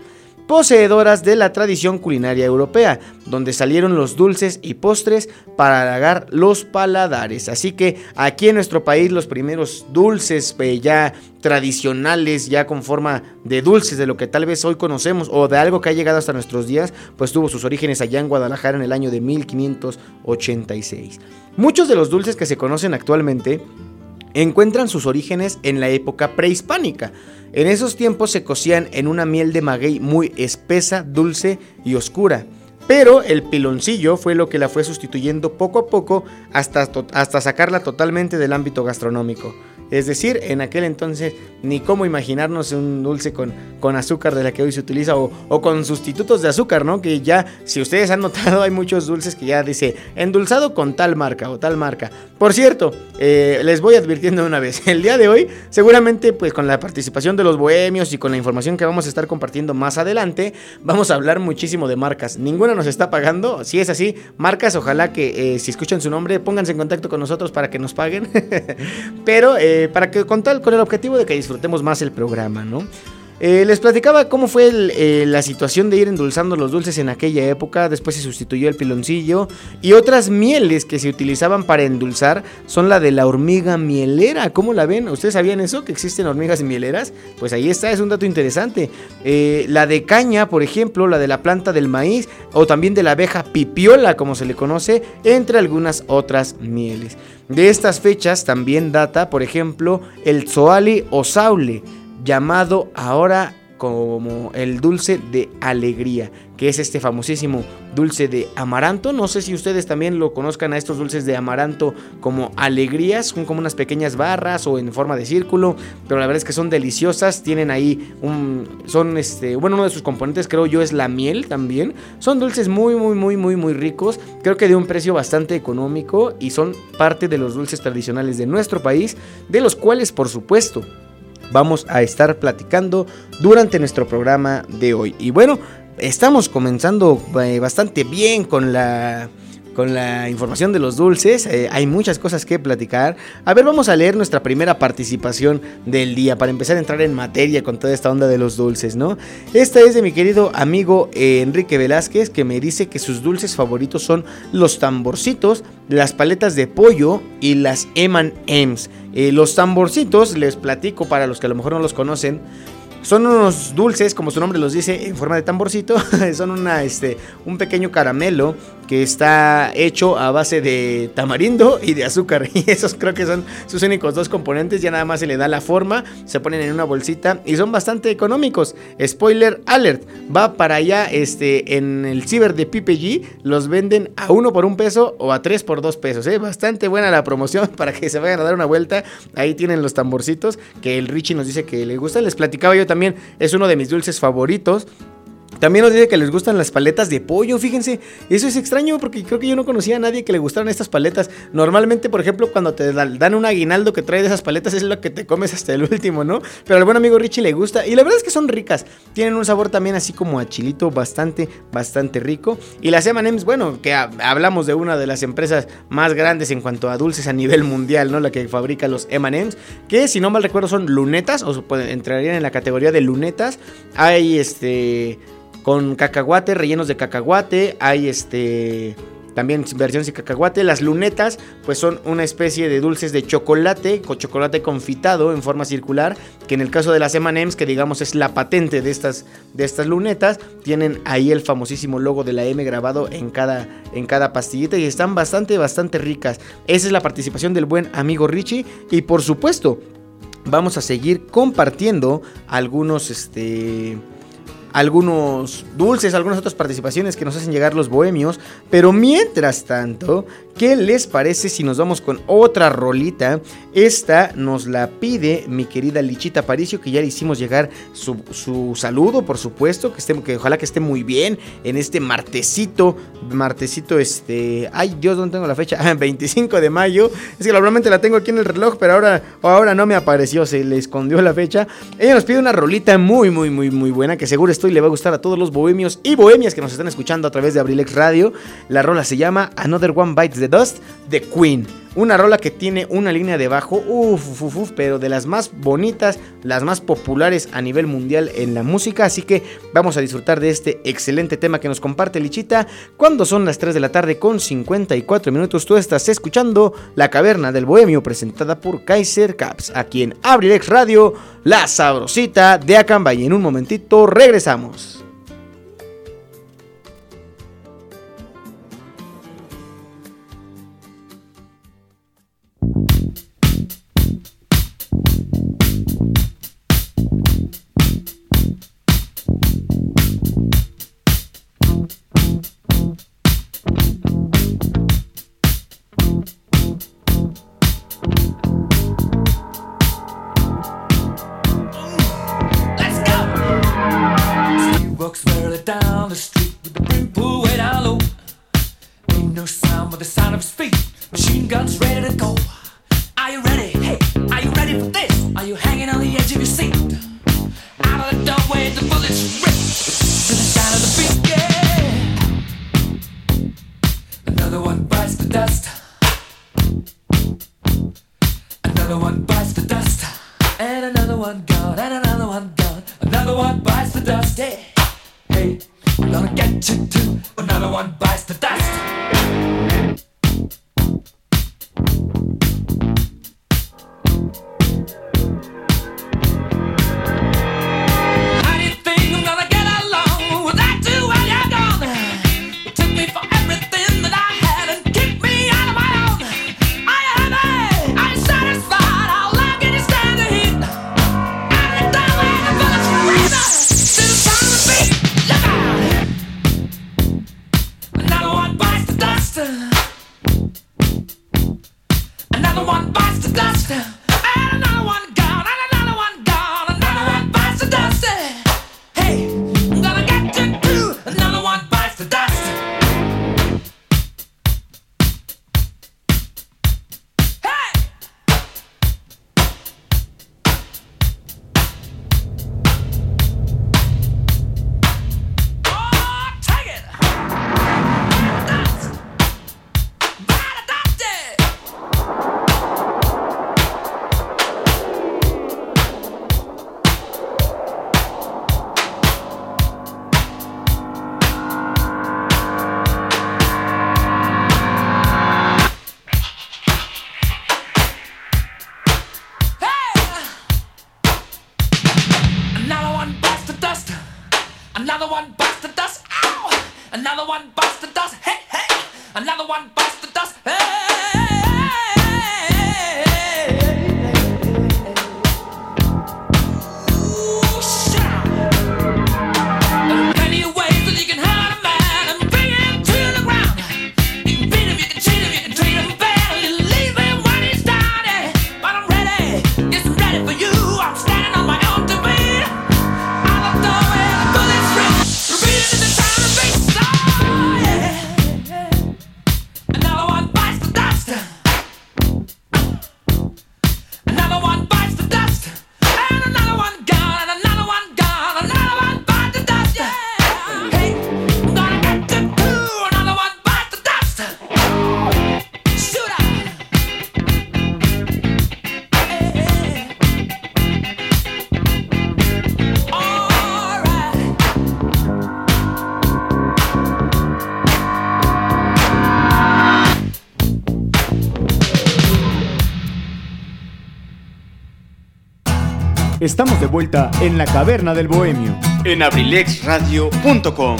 poseedoras de la tradición culinaria europea, donde salieron los dulces y postres para halagar los paladares. Así que aquí en nuestro país los primeros dulces eh, ya tradicionales, ya con forma de dulces de lo que tal vez hoy conocemos o de algo que ha llegado hasta nuestros días, pues tuvo sus orígenes allá en Guadalajara en el año de 1586. Muchos de los dulces que se conocen actualmente encuentran sus orígenes en la época prehispánica. En esos tiempos se cocían en una miel de maguey muy espesa, dulce y oscura. Pero el piloncillo fue lo que la fue sustituyendo poco a poco hasta, hasta sacarla totalmente del ámbito gastronómico. Es decir, en aquel entonces ni cómo imaginarnos un dulce con, con azúcar de la que hoy se utiliza o, con sustitutos de azúcar, ¿no? Que ya, si ustedes han notado, hay muchos dulces que ya dice endulzado con tal marca o tal marca. Por cierto, eh, les voy advirtiendo una vez, el día de hoy, seguramente pues con la participación de los bohemios y con la información que vamos a estar compartiendo más adelante, vamos a hablar muchísimo de marcas. Ninguna nos está pagando, si es así, marcas, ojalá que eh, si escuchan su nombre, pónganse en contacto con nosotros para que nos paguen. Pero... Eh, para que con tal, con el objetivo de que disfrutemos más el programa, ¿no? Eh, les platicaba cómo fue eh, la situación de ir endulzando los dulces en aquella época. Después se sustituyó el piloncillo. Y otras mieles que se utilizaban para endulzar son la de la hormiga mielera. ¿Cómo la ven? ¿Ustedes sabían eso? ¿Que existen hormigas mieleras? Pues ahí está, es un dato interesante. Eh, la de caña, por ejemplo, la de la planta del maíz. O también de la abeja pipiola, como se le conoce. Entre algunas otras mieles. De estas fechas también data, por ejemplo, el Zoali o Saule llamado ahora como el dulce de alegría, que es este famosísimo dulce de amaranto. No sé si ustedes también lo conozcan a estos dulces de amaranto como alegrías, son como unas pequeñas barras o en forma de círculo, pero la verdad es que son deliciosas, tienen ahí un son este, bueno, uno de sus componentes creo yo es la miel también. Son dulces muy muy muy muy muy ricos, creo que de un precio bastante económico y son parte de los dulces tradicionales de nuestro país, de los cuales por supuesto vamos a estar platicando durante nuestro programa de hoy. Y bueno, estamos comenzando eh, bastante bien con la con la información de los dulces. Eh, hay muchas cosas que platicar. A ver, vamos a leer nuestra primera participación del día para empezar a entrar en materia con toda esta onda de los dulces, ¿no? Esta es de mi querido amigo eh, Enrique Velázquez que me dice que sus dulces favoritos son los tamborcitos, las paletas de pollo y las M&M's. Eh, los tamborcitos, les platico para los que a lo mejor no los conocen, son unos dulces, como su nombre los dice, en forma de tamborcito. Son una, este, un pequeño caramelo que está hecho a base de tamarindo y de azúcar. Y esos creo que son sus únicos dos componentes. Ya nada más se le da la forma, se ponen en una bolsita y son bastante económicos. Spoiler alert, va para allá este, en el ciber de PPG. Los venden a uno por un peso o a tres por dos pesos. ¿eh? Bastante buena la promoción para que se vayan a dar una vuelta. Ahí tienen los tamborcitos que el Richie nos dice que le gusta. Les platicaba yo también, es uno de mis dulces favoritos También nos dice que les gustan las paletas de pollo, fíjense. Eso es extraño porque creo que yo no conocía a nadie que le gustaran estas paletas. Normalmente, por ejemplo, cuando te dan un aguinaldo que trae de esas paletas es lo que te comes hasta el último, ¿no? Pero al buen amigo Richie le gusta. Y la verdad es que son ricas. Tienen un sabor también así como a chilito bastante, bastante rico. Y las M&M's, bueno, que hablamos de una de las empresas más grandes en cuanto a dulces a nivel mundial, ¿no? La que fabrica los M&M's. Que si no mal recuerdo son lunetas, o entrarían en la categoría de lunetas. Hay este con cacahuate, rellenos de cacahuate, hay este también versiones de cacahuate. Las lunetas, pues son una especie de dulces de chocolate, con chocolate confitado en forma circular, que en el caso de las M&M's, que digamos es la patente de estas, de estas lunetas, tienen ahí el famosísimo logo de la M grabado en cada, en cada pastillita y están bastante, bastante ricas. Esa es la participación del buen amigo Richie y por supuesto, vamos a seguir compartiendo algunos, este algunos dulces, algunas otras participaciones que nos hacen llegar los bohemios. Pero mientras tanto, ¿qué les parece si nos vamos con otra rolita? Esta nos la pide mi querida Lichita Paricio, que ya le hicimos llegar su, saludo, por supuesto, que, esté, que ojalá que esté muy bien en este martesito, martesito, este, ay Dios, ¿dónde tengo la fecha? 25 de mayo. Es que normalmente la tengo aquí en el reloj, pero ahora, ahora no me apareció, se le escondió la fecha. Ella nos pide una rolita muy, muy, muy, muy buena, que seguro está y le va a gustar a todos los bohemios y bohemias que nos están escuchando a través de Abrilex Radio. La rola se llama Another One Bites the Dust de Queen. Una rola que tiene una línea de bajo, uff, uff, uff, pero de las más bonitas, las más populares a nivel mundial en la música. Así que vamos a disfrutar de este excelente tema que nos comparte Lichita. Cuando son las 3 de la tarde con 54 minutos, tú estás escuchando La Caverna del Bohemio, presentada por Kaiser Caps, aquí en Abrilex Radio, la sabrosita de Acamba. Y en un momentito regresamos. Estamos de vuelta en la caverna del bohemio en abrilexradio.com.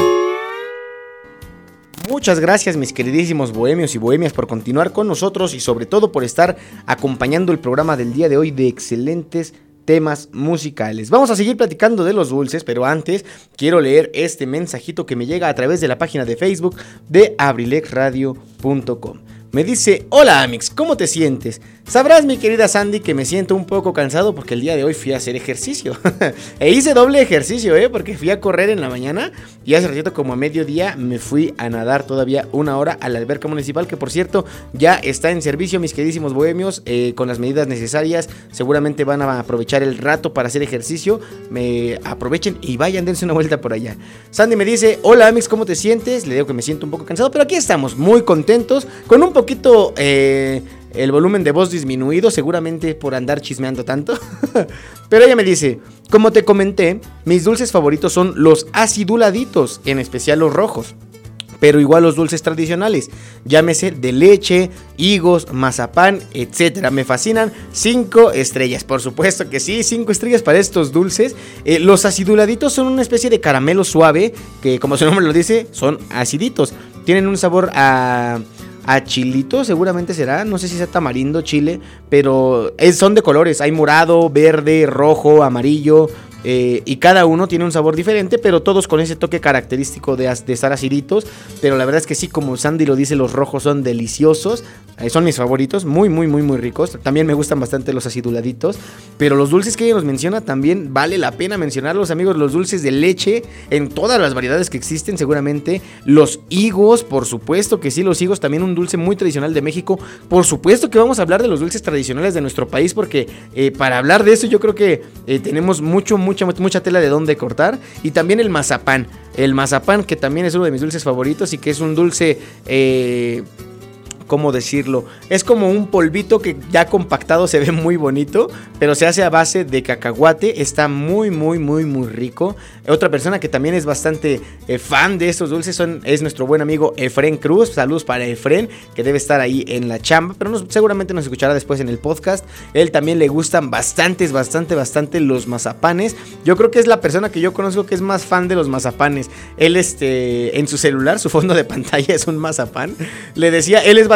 Muchas gracias mis queridísimos bohemios y bohemias por continuar con nosotros y sobre todo por estar acompañando el programa del día de hoy de excelentes temas musicales. Vamos a seguir platicando de los dulces, pero antes quiero leer este mensajito que me llega a través de la página de Facebook de abrilexradio.com. Me dice, hola Amix, ¿cómo te sientes? Sabrás, mi querida Sandy, que me siento un poco cansado porque el día de hoy fui a hacer ejercicio. e hice doble ejercicio, ¿eh? Porque fui a correr en la mañana y hace ratito, como a mediodía, me fui a nadar todavía una hora a la alberca municipal, que por cierto ya está en servicio, mis queridísimos bohemios, eh, con las medidas necesarias. Seguramente van a aprovechar el rato para hacer ejercicio. Me aprovechen y vayan, dense una vuelta por allá. Sandy me dice, hola Amix, ¿cómo te sientes? Le digo que me siento un poco cansado, pero aquí estamos, muy contentos, con un poquito... Eh, el volumen de voz disminuido, seguramente por andar chismeando tanto. Pero ella me dice, como te comenté, mis dulces favoritos son los aciduladitos, en especial los rojos. Pero igual los dulces tradicionales, llámese de leche, higos, mazapán, etcétera. Me fascinan 5 estrellas, por supuesto que sí, 5 estrellas para estos dulces. Eh, los aciduladitos son una especie de caramelo suave que, como su nombre lo dice, son aciditos. Tienen un sabor a a chilito, seguramente será, no sé si sea tamarindo, chile, pero son de colores, hay morado, verde, rojo, amarillo, eh, y cada uno tiene un sabor diferente, pero todos con ese toque característico de, de estar aciditos. Pero la verdad es que sí, como Sandy lo dice, los rojos son deliciosos. Eh, son mis favoritos, muy, muy, muy, muy ricos. También me gustan bastante los aciduladitos. Pero los dulces que ella nos menciona también vale la pena mencionarlos, amigos. Los dulces de leche en todas las variedades que existen, seguramente. Los higos, por supuesto que sí, los higos también un dulce muy tradicional de México. Por supuesto que vamos a hablar de los dulces tradicionales de nuestro país, porque eh, para hablar de eso yo creo que tenemos mucho, mucho mucha, mucha tela de dónde cortar. Y también el mazapán. El mazapán, que también es uno de mis dulces favoritos y que es un dulce eh, ¿cómo decirlo? Es como un polvito que ya compactado se ve muy bonito, pero se hace a base de cacahuate, está muy, muy, muy, muy rico. Otra persona que también es bastante eh, fan de estos dulces son, es nuestro buen amigo Efren Cruz. Saludos para Efren, que debe estar ahí en la chamba, pero seguramente nos escuchará después en el podcast. Él también le gustan bastantes, bastante, bastante los mazapanes. Yo creo que es la persona que yo conozco que es más fan de los mazapanes. Él, este, en su celular, su fondo de pantalla es un mazapán. Le decía, él es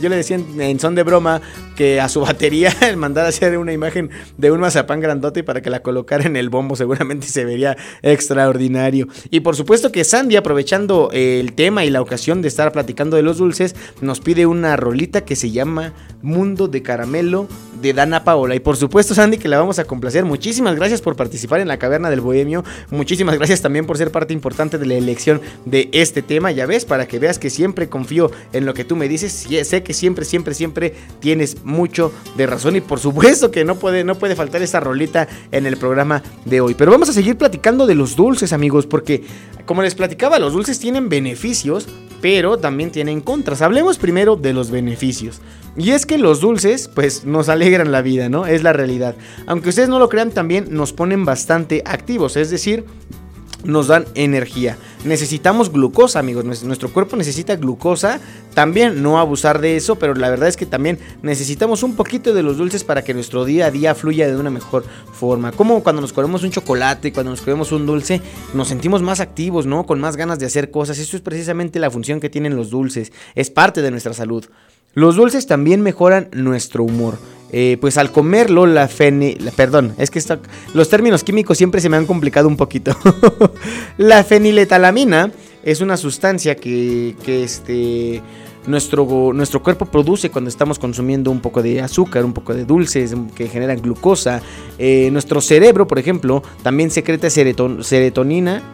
yo le decía en, son de broma que a su batería el mandar a hacer una imagen de un mazapán grandote para que la colocara en el bombo seguramente se vería extraordinario. Y por supuesto que Sandy, aprovechando el tema y la ocasión de estar platicando de los dulces, nos pide una rolita que se llama Mundo de Caramelo de Dana Paola. Y por supuesto, Sandy, que la vamos a complacer. Muchísimas gracias por participar en la caverna del Bohemio. Muchísimas gracias también por ser parte importante de la elección de este tema. Ya ves, para que veas que siempre confío en lo que tú me dices sé que siempre, siempre, siempre tienes mucho de razón y por supuesto que no puede, no puede faltar esa rolita en el programa de hoy. Pero vamos a seguir platicando de los dulces, amigos, porque como les platicaba, los dulces tienen beneficios, pero también tienen contras. Hablemos primero de los beneficios. Y es que los dulces, pues nos la vida, ¿no? Es la realidad. Aunque ustedes no lo crean, también nos ponen bastante activos, es decir, nos dan energía. Necesitamos glucosa, amigos. Nuestro cuerpo necesita glucosa. También no abusar de eso, pero la verdad es que también necesitamos un poquito de los dulces para que nuestro día a día fluya de una mejor forma. Como cuando nos comemos un chocolate, cuando nos comemos un dulce, nos sentimos más activos, ¿no? Con más ganas de hacer cosas. Eso es precisamente la función que tienen los dulces. Es parte de nuestra salud. Los dulces también mejoran nuestro humor. Eh, pues al comerlo, la fenil... Perdón, es que los términos químicos siempre se me han complicado un poquito. la feniletalamina es una sustancia que, que este, nuestro, nuestro cuerpo produce cuando estamos consumiendo un poco de azúcar, un poco de dulces que generan glucosa. Eh, nuestro cerebro, por ejemplo, también secreta serotonina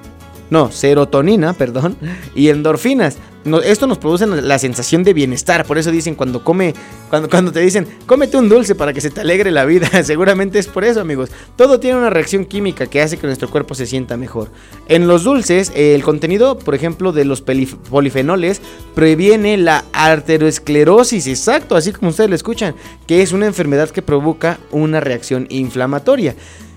no, serotonina, perdón, y endorfinas. Esto nos produce la sensación de bienestar, por eso dicen cuando come, cuando, cuando te dicen, cómete un dulce para que se te alegre la vida, seguramente es por eso, amigos. Todo tiene una reacción química que hace que nuestro cuerpo se sienta mejor. En los dulces, el contenido, por ejemplo, de los polifenoles previene la arteriosclerosis, exacto, así como ustedes lo escuchan, que es una enfermedad que provoca una reacción inflamatoria.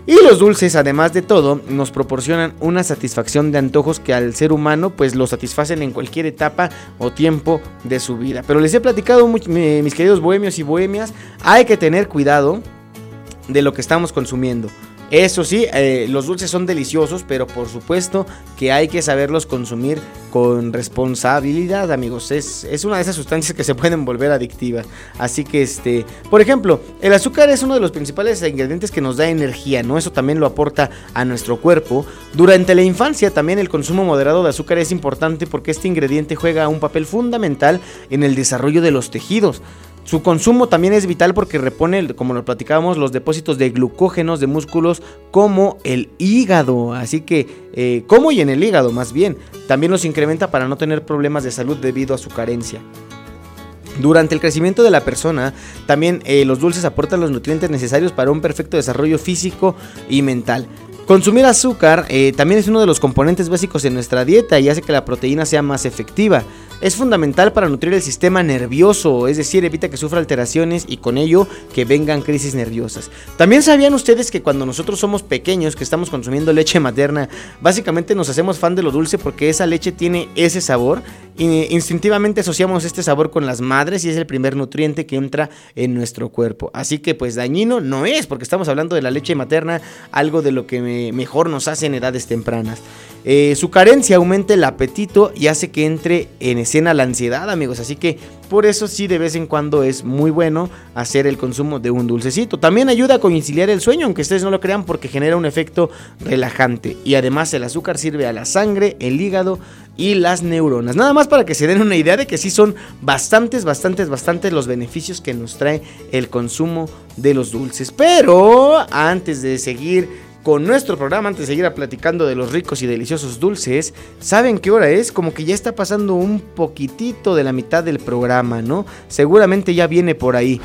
Y los dulces, además de todo, nos proporcionan una satisfacción de antojos que al ser humano pues lo satisfacen en cualquier etapa o tiempo de su vida. Pero les he platicado, mis queridos bohemios y bohemias, hay que tener cuidado de lo que estamos consumiendo. Eso sí, eh, los dulces son deliciosos, pero por supuesto que hay que saberlos consumir con responsabilidad, amigos. Es, es, una de esas sustancias que se pueden volver adictivas. Así que, este, por ejemplo, el azúcar es uno de los principales ingredientes que nos da energía, ¿no? Eso también lo aporta a nuestro cuerpo. Durante la infancia también el consumo moderado de azúcar es importante porque este ingrediente juega un papel fundamental en el desarrollo de los tejidos. Su consumo también es vital porque repone, como lo platicábamos, los depósitos de glucógenos de músculos como el hígado. Así que, eh, como y en el hígado más bien. También los incrementa para no tener problemas de salud debido a su carencia. Durante el crecimiento de la persona, también eh, los dulces aportan los nutrientes necesarios para un perfecto desarrollo físico y mental. Consumir azúcar eh, también es uno de los componentes básicos en nuestra dieta y hace que la proteína sea más efectiva. Es fundamental para nutrir el sistema nervioso, es decir, evita que sufra alteraciones y con ello que vengan crisis nerviosas. También sabían ustedes que cuando nosotros somos pequeños, que estamos consumiendo leche materna, básicamente nos hacemos fan de lo dulce porque esa leche tiene ese sabor y instintivamente asociamos este sabor con las madres y es el primer nutriente que entra en nuestro cuerpo. Así que pues dañino no es porque estamos hablando de la leche materna, algo de lo que mejor nos hace en edades tempranas. Eh, su carencia aumenta el apetito y hace que entre en escena la ansiedad, amigos. Así que por eso sí de vez en cuando es muy bueno hacer el consumo de un dulcecito. También ayuda a conciliar el sueño, aunque ustedes no lo crean, porque genera un efecto relajante. Y además el azúcar sirve a la sangre, el hígado y las neuronas. Nada más para que se den una idea de que sí son bastantes, bastantes, bastantes los beneficios que nos trae el consumo de los dulces. Pero antes de seguir con nuestro programa antes de seguir platicando de los ricos y deliciosos dulces. ¿Saben qué hora es? Como que ya está pasando un poquitito de la mitad del programa, ¿no? Seguramente ya viene por ahí.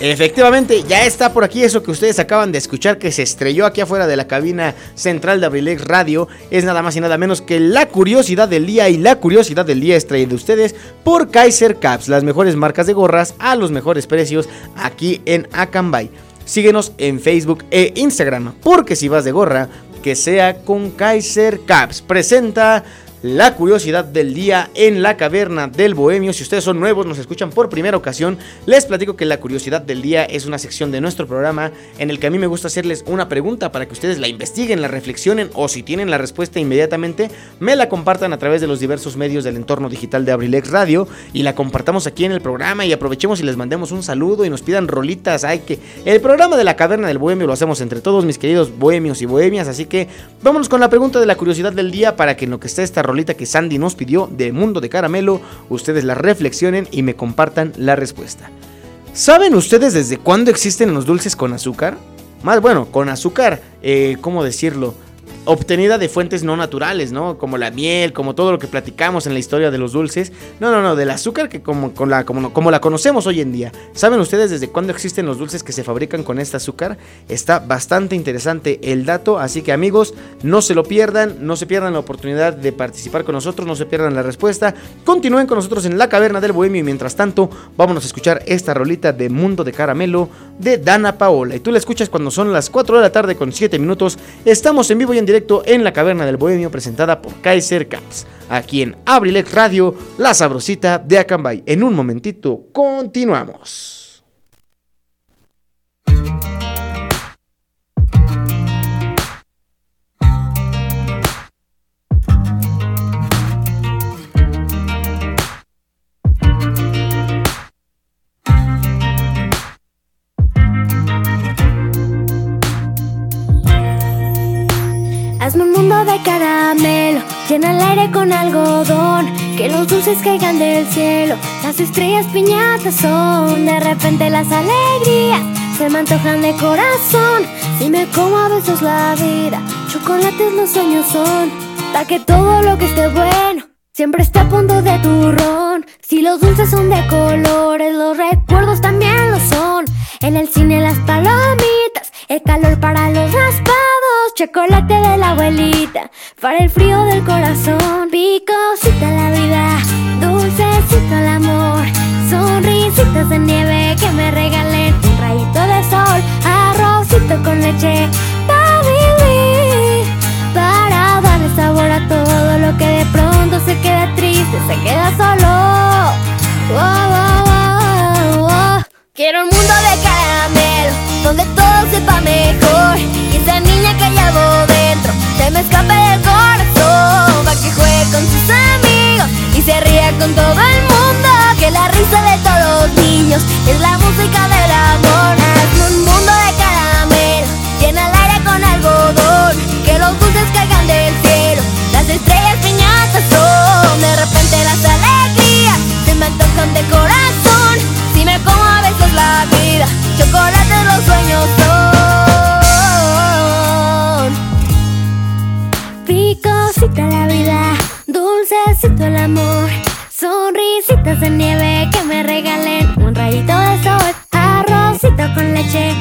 Efectivamente, ya está por aquí eso que ustedes acaban de escuchar que se estrelló aquí afuera de la cabina central de Abrilex Radio. Es nada más y nada menos que la curiosidad del día y la curiosidad del día es de ustedes por Kaiser Caps, las mejores marcas de gorras a los mejores precios aquí en Acambay. Síguenos en Facebook e Instagram, porque si vas de gorra, que sea con Kaiser Caps. Presenta la curiosidad del día en la caverna del bohemio. Si ustedes son nuevos, nos escuchan por primera ocasión, les platico que la curiosidad del día es una sección de nuestro programa en el que a mí me gusta hacerles una pregunta para que ustedes la investiguen, la reflexionen o si tienen la respuesta inmediatamente, me la compartan a través de los diversos medios del entorno digital de Abrilex Radio y la compartamos aquí en el programa y aprovechemos y les mandemos un saludo y nos pidan rolitas. Hay que el programa de la caverna del bohemio lo hacemos entre todos mis queridos bohemios y bohemias, así que vámonos con la pregunta de la curiosidad del día para que en lo que esté esta que Sandy nos pidió de Mundo de Caramelo, ustedes la reflexionen y me compartan la respuesta. ¿Saben ustedes desde cuándo existen los dulces con azúcar? Más bueno, con azúcar, eh, ¿cómo decirlo? Obtenida de fuentes no naturales, ¿no? Como la miel, como todo lo que platicamos en la historia de los dulces. No, no, no, del azúcar que como, con la, como, como la conocemos hoy en día. ¿Saben ustedes desde cuándo existen los dulces que se fabrican con este azúcar? Está bastante interesante el dato, así que amigos, no se lo pierdan, no se pierdan la oportunidad de participar con nosotros, no se pierdan la respuesta. Continúen con nosotros en la caverna del bohemio y mientras tanto vamos a escuchar esta rolita de Mundo de Caramelo de Dana Paola. Y tú la escuchas cuando son las 4 de la tarde con 7 minutos. Estamos en vivo y en directo en la Caverna del Bohemio presentada por Kaiser Caps. Aquí en Abrilex Radio, la sabrosita de Acambay. En un momentito, continuamos. Caramelo, llena el aire con algodón, que los dulces caigan del cielo, las estrellas piñatas son, de repente las alegrías. Se me antojan de corazón, si me como a besos la vida, chocolates los sueños son, para que todo lo que esté bueno siempre esté a punto de turrón, si los dulces son de colores, los recuerdos también lo son, en el cine las palomitas, calor para los raspados, chocolate de la abuelita, para el frío del corazón, picosita la vida, dulcecito el amor, sonrisitas de nieve que me regalen un rayito de sol, arrocito con leche, para vivir, para darle sabor a todo lo que de pronto se queda triste, se queda solo. Quiero un mundo de caramelo donde todo sepa mejor. Y esa niña que llevo dentro se me escape del corazón. Pa' que juegue con sus amigos y se ría con todo el mundo. Que la risa de todos los niños es la música del amor. Hazme un mundo de caramelo, llena el aire con algodón. Que los dulces caigan del cielo, las estrellas piñatas son. De repente las alegrías se me antojan de corazón. Si me como a veces la vida, chocolate los sueños son. Picosita la vida, dulcecito el amor. Sonrisitas de nieve que me regalen un rayito de sol. Arrocito con leche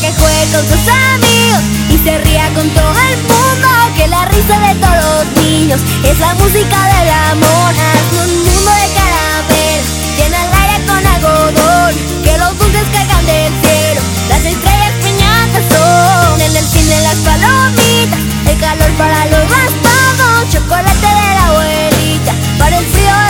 que juegue con sus amigos y se ría con todo el mundo. Que la risa de todos los niños es la música del amor. Hazme un mundo de caramelo, llena el aire con algodón. Que los dulces caigan del cielo, las estrellas piñatas son. En el cine las palomitas, el calor para los raspados, chocolate de la abuelita para el frío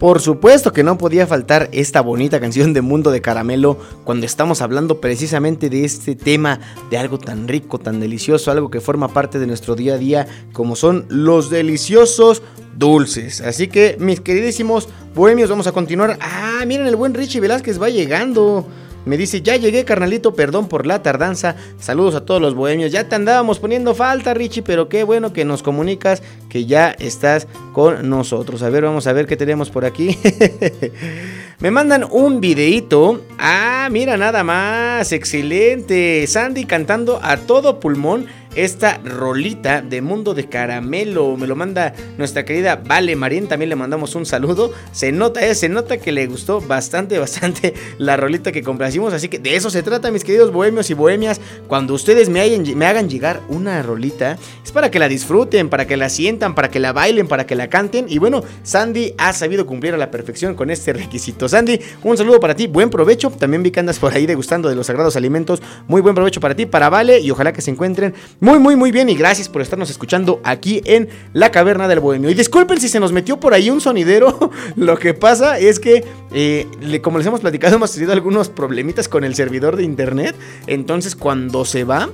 Por supuesto que no podía faltar esta bonita canción de Mundo de Caramelo cuando estamos hablando precisamente de este tema, de algo tan rico, tan delicioso, algo que forma parte de nuestro día a día, como son los deliciosos dulces. Así que, mis queridísimos bohemios, vamos a continuar. Ah, miren, el buen Richie Velázquez va llegando. Me dice, ya llegué, carnalito, perdón por la tardanza. Saludos a todos los bohemios. Ya te andábamos poniendo falta, Richie, pero qué bueno que nos comunicas que ya estás con nosotros. A ver, vamos a ver qué tenemos por aquí. Me mandan un videíto. Ah, mira nada más. Excelente. Sandy cantando a todo pulmón esta rolita de Mundo de Caramelo. Me lo manda nuestra querida Vale Marín. También le mandamos un saludo. Se nota, eh, se nota que le gustó bastante, bastante la rolita que complacimos. Así que de eso se trata, mis queridos bohemios y bohemias. Cuando ustedes me, me hagan llegar una rolita, es para que la disfruten, para que la sientan, para que la bailen, para que la canten. Y bueno, Sandy ha sabido cumplir a la perfección con este requisito. Sandy, un saludo para ti, buen provecho. También vi que andas por ahí degustando de los sagrados alimentos. Muy buen provecho para ti, para Vale. Y ojalá que se encuentren muy, muy, muy bien. Y gracias por estarnos escuchando aquí en la caverna del bohemio. Y disculpen si se nos metió por ahí un sonidero. Lo que pasa es que, eh, como les hemos platicado, hemos tenido algunos problemitas con el servidor de internet. Entonces, cuando se va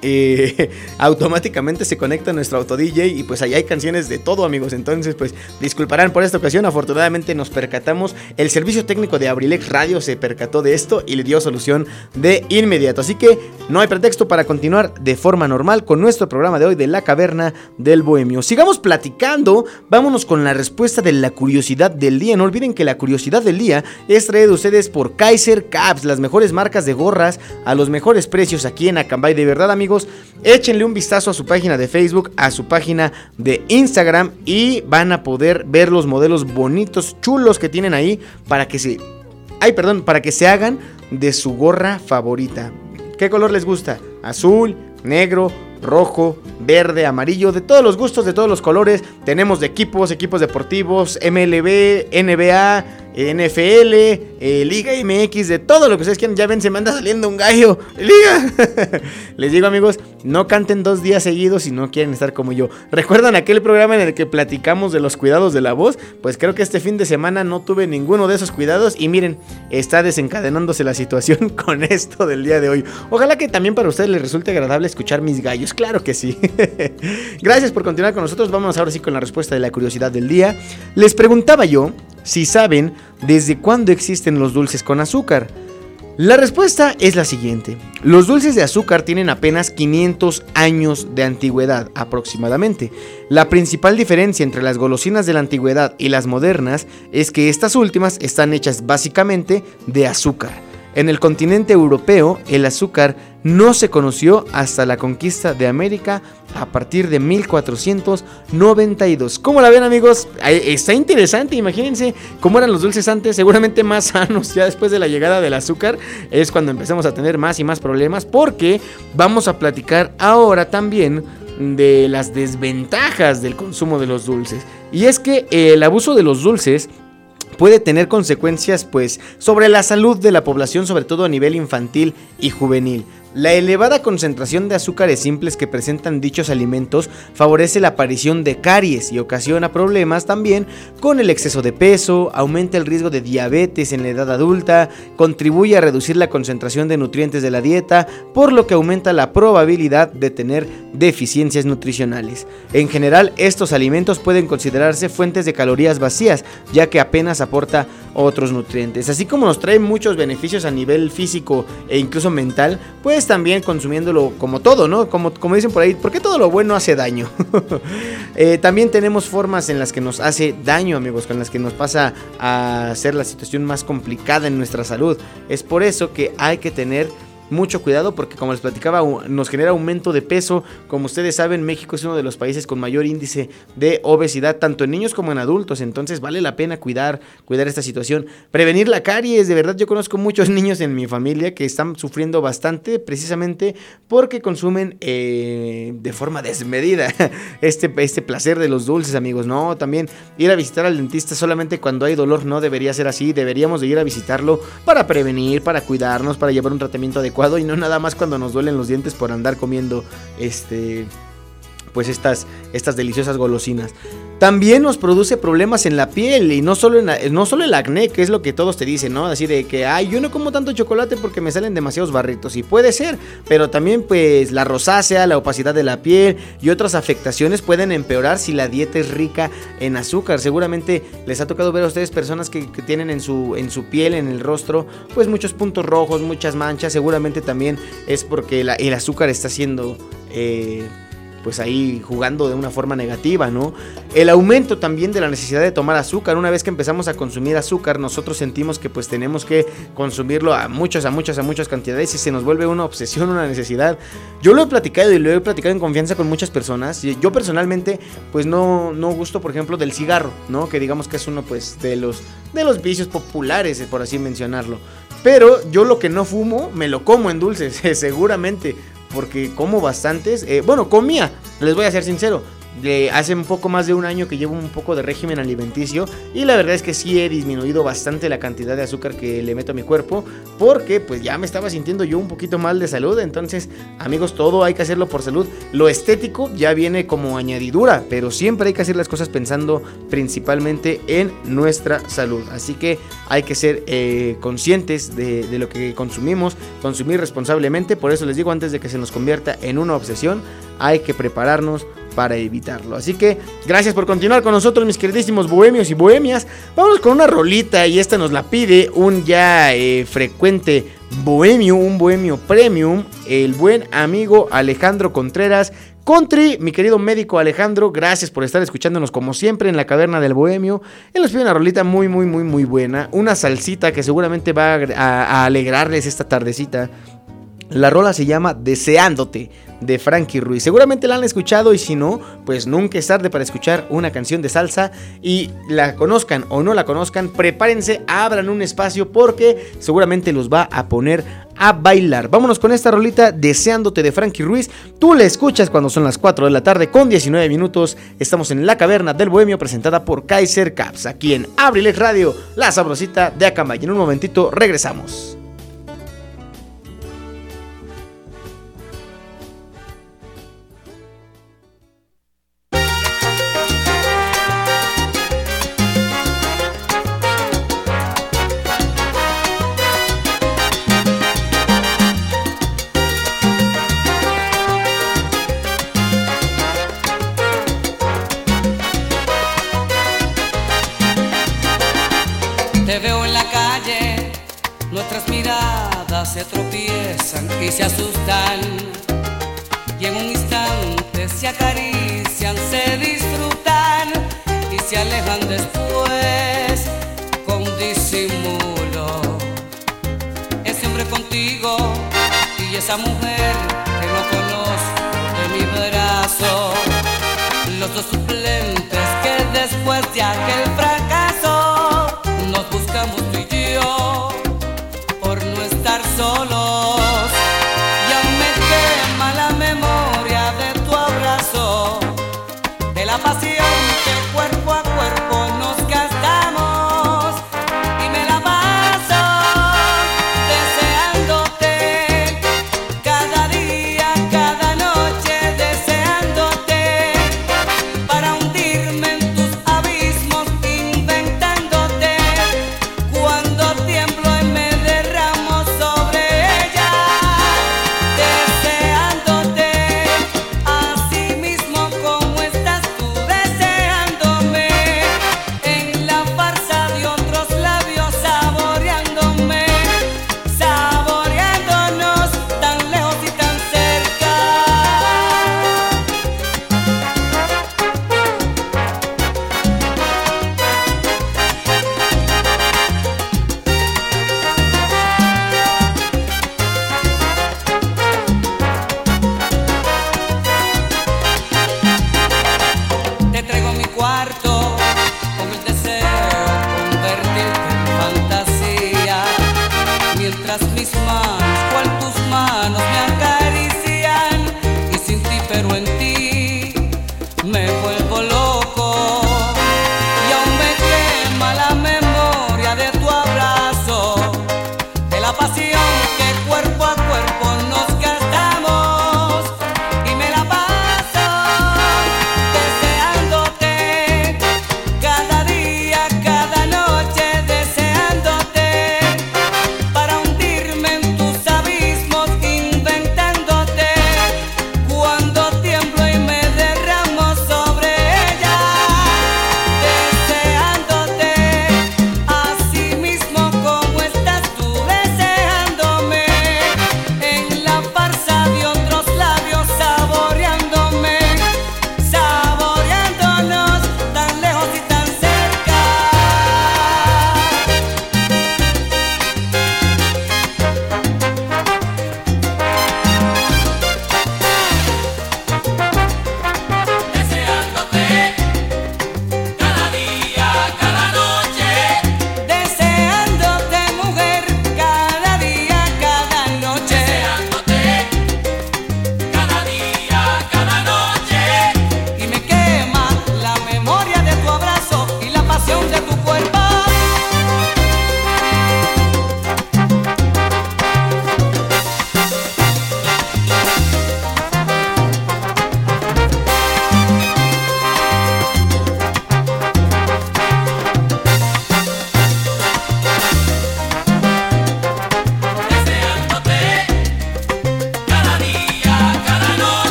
automáticamente se conecta nuestro auto DJ y pues ahí hay canciones de todo amigos. Entonces pues disculparán por esta ocasión. Afortunadamente nos percatamos. El servicio técnico de Abrilex Radio se percató de esto y le dio solución de inmediato. Así que no hay pretexto para continuar de forma normal con nuestro programa de hoy de La Caverna del Bohemio. Sigamos platicando. Vámonos con la respuesta de la curiosidad del día. No olviden que la curiosidad del día es traída ustedes por Kaiser Caps, las mejores marcas de gorras a los mejores precios aquí en Acambay. De verdad amigos échenle un vistazo a su página de Facebook, a su página de Instagram y van a poder ver los modelos bonitos, chulos que tienen ahí para que se... Ay, perdón, para que se hagan de su gorra favorita. ¿Qué color les gusta? Azul, negro, rojo, verde, amarillo, de todos los gustos, de todos los colores. Tenemos de equipos, equipos deportivos, MLB, NBA, NFL, eh, Liga MX, de todo lo que ustedes quieran. Ya ven, se me anda saliendo un gallo. Liga. Les digo, amigos, no canten dos días seguidos si no quieren estar como yo. ¿Recuerdan aquel programa en el que platicamos de los cuidados de la voz? Pues creo que este fin de semana no tuve ninguno de esos cuidados. Y miren, está desencadenándose la situación con esto del día de hoy. Ojalá que también para ustedes les resulte agradable escuchar mis gallos. Claro que sí. Gracias por continuar con nosotros. Vamos ahora sí con la respuesta de la curiosidad del día. Les preguntaba yo si saben desde cuándo existen los dulces con azúcar. La respuesta es la siguiente. Los dulces de azúcar tienen apenas 500 años de antigüedad aproximadamente. La principal diferencia entre las golosinas de la antigüedad y las modernas es que estas últimas están hechas básicamente de azúcar. En el continente europeo, el azúcar no se conoció hasta la conquista de América a partir de 1492. ¿Cómo la ven amigos? Está interesante, imagínense cómo eran los dulces antes, seguramente más sanos ya después de la llegada del azúcar. Es cuando empezamos a tener más y más problemas porque vamos a platicar ahora también de las desventajas del consumo de los dulces. Y es que el abuso de los dulces puede tener consecuencias pues sobre la salud de la población, sobre todo a nivel infantil y juvenil. La elevada concentración de azúcares simples que presentan dichos alimentos favorece la aparición de caries y ocasiona problemas también con el exceso de peso, aumenta el riesgo de diabetes en la edad adulta, contribuye a reducir la concentración de nutrientes de la dieta, por lo que aumenta la probabilidad de tener deficiencias nutricionales. En general, estos alimentos pueden considerarse fuentes de calorías vacías, ya que apenas aporta otros nutrientes. Así como nos trae muchos beneficios a nivel físico e incluso mental, pues también consumiéndolo como todo, ¿no? Como, como dicen por ahí, porque todo lo bueno hace daño. Eh, también tenemos formas en las que nos hace daño, amigos, con las que nos pasa a hacer la situación más complicada en nuestra salud. Es por eso que hay que tener mucho cuidado porque como les platicaba nos genera aumento de peso. Como ustedes saben, México es uno de los países con mayor índice de obesidad tanto en niños como en adultos. Entonces vale la pena cuidar, cuidar esta situación. Prevenir la caries, de verdad yo conozco muchos niños en mi familia que están sufriendo bastante precisamente porque consumen eh, de forma desmedida este, este placer de los dulces, amigos. No, también ir a visitar al dentista solamente cuando hay dolor no debería ser así. Deberíamos de ir a visitarlo para prevenir, para cuidarnos, para llevar un tratamiento adecuado y no nada más cuando nos duelen los dientes por andar comiendo este pues estas, estas deliciosas golosinas. También nos produce problemas en la piel y no solo, en no solo el acné, que es lo que todos te dicen, ¿no? Así de que, ay, yo no como tanto chocolate porque me salen demasiados barritos. Y puede ser, pero también pues la rosácea, la opacidad de la piel y otras afectaciones pueden empeorar si la dieta es rica en azúcar. Seguramente les ha tocado ver a ustedes personas que, tienen en su, en su piel, en el rostro, pues muchos puntos rojos, muchas manchas. Seguramente también es porque el azúcar está siendo... Eh, pues ahí jugando de una forma negativa, ¿no? El aumento también de la necesidad de tomar azúcar. Una vez que empezamos a consumir azúcar, nosotros sentimos que pues tenemos que consumirlo a muchas, a muchas, a muchas cantidades y se nos vuelve una obsesión, una necesidad. Yo lo he platicado y lo he platicado en confianza con muchas personas. Yo personalmente pues no, no gusto, por ejemplo, del cigarro, ¿no? Que digamos que es uno pues de los, de los vicios populares, por así mencionarlo. Pero yo lo que no fumo, me lo como en dulces, seguramente porque como bastantes. Eh, bueno, comía, les voy a ser sincero. Hace un poco más de un año que llevo un poco de régimen alimenticio y la verdad es que sí he disminuido bastante la cantidad de azúcar que le meto a mi cuerpo porque pues ya me estaba sintiendo yo un poquito mal de salud. Entonces, amigos, todo hay que hacerlo por salud. Lo estético ya viene como añadidura, pero siempre hay que hacer las cosas pensando principalmente en nuestra salud. Así que hay que ser eh, conscientes de, de lo que consumimos, consumir responsablemente. Por eso les digo, antes de que se nos convierta en una obsesión, hay que prepararnos para evitarlo. Así que gracias por continuar con nosotros, mis queridísimos bohemios y bohemias. Vamos con una rolita y esta nos la pide un ya eh, frecuente bohemio, un bohemio premium, el buen amigo Alejandro Contreras. Country, mi querido médico Alejandro, gracias por estar escuchándonos como siempre en la caverna del Bohemio. Él nos pide una rolita muy, muy, muy, muy buena. Una salsita que seguramente va a alegrarles esta tardecita. La rola se llama Deseándote de Frankie Ruiz. Seguramente la han escuchado y si no, pues nunca es tarde para escuchar una canción de salsa y la conozcan o no la conozcan, prepárense, abran un espacio porque seguramente los va a poner a bailar. Vámonos con esta rolita Deseándote de Frankie Ruiz. Tú la escuchas cuando son las 4 de la tarde con 19 minutos. Estamos en la caverna del Bohemio presentada por Kaiser Caps aquí en Abrilex Radio, la sabrosita de Acambay. En un momentito regresamos. Esa mujer que no conozco de mi brazo, los dos suplentes que después de aquel fracaso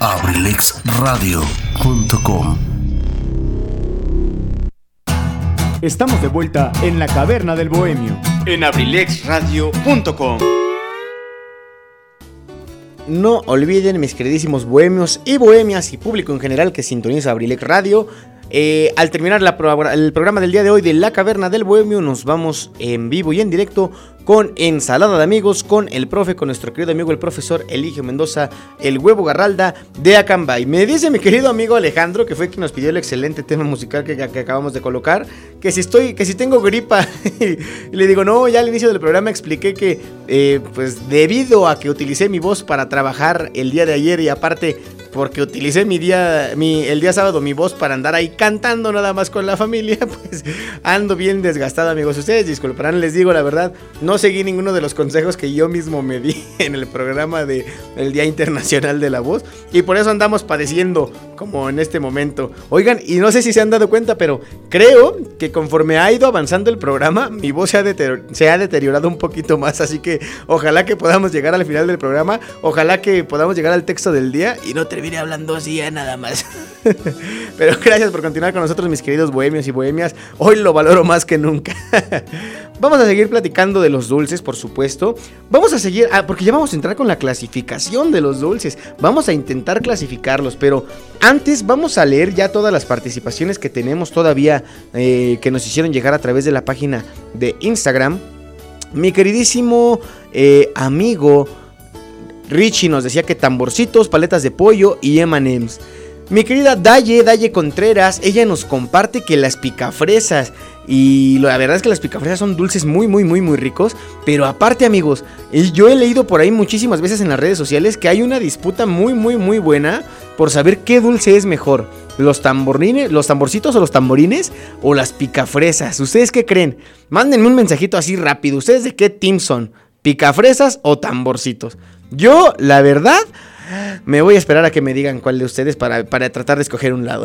abrilexradio.com. Estamos de vuelta en la caverna del bohemio en abrilexradio.com. No olviden, mis queridísimos bohemios y bohemias y público en general que sintoniza Abrilex Radio, eh, al terminar el programa del día de hoy de La Caverna del Bohemio, nos vamos en vivo y en directo con ensalada de amigos, con el profe, con nuestro querido amigo el profesor Eligio Mendoza, el huevo garralda de Acambay. Me dice mi querido amigo Alejandro, que fue quien nos pidió el excelente tema musical que, acabamos de colocar, que si estoy, que si tengo gripa. y le digo, no, ya al inicio del programa expliqué que, eh, pues debido a que utilicé mi voz para trabajar el día de ayer y aparte porque utilicé mi día, mi, el día sábado mi voz para andar ahí cantando nada más con la familia, pues ando bien desgastado amigos. Ustedes disculparán, les digo la verdad, no seguí ninguno de los consejos que yo mismo me di en el programa de el Día Internacional de la Voz y por eso andamos padeciendo como en este momento. Oigan, y no sé si se han dado cuenta, pero creo que conforme ha ido avanzando el programa, mi voz se ha, se ha deteriorado un poquito más, así que ojalá que podamos llegar al final del programa, ojalá que podamos llegar al texto del día y no termine hablando así ya nada más. Pero gracias por continuar con nosotros, mis queridos bohemios y bohemias. Hoy lo valoro más que nunca. Vamos a seguir platicando de los dulces, por supuesto. Vamos a seguir, ah, porque ya vamos a entrar con la clasificación de los dulces. Vamos a intentar clasificarlos, pero antes vamos a leer ya todas las participaciones que tenemos todavía eh, que nos hicieron llegar a través de la página de Instagram. Mi queridísimo eh, amigo Richie nos decía que tamborcitos, paletas de pollo y M&M's. Mi querida Daye, Daye Contreras, ella nos comparte que las picafresas y la verdad es que las picafresas son dulces muy, muy, muy, muy ricos. Pero aparte, amigos, yo he leído por ahí muchísimas veces en las redes sociales que hay una disputa muy, muy, muy buena por saber qué dulce es mejor. Los tamborines, los tamborcitos o los tamborines o las picafresas. ¿Ustedes qué creen? Mándenme un mensajito así rápido. ¿Ustedes de qué team son? ¿Picafresas o tamborcitos? Yo, la verdad, me voy a esperar a que me digan cuál de ustedes para, tratar de escoger un lado.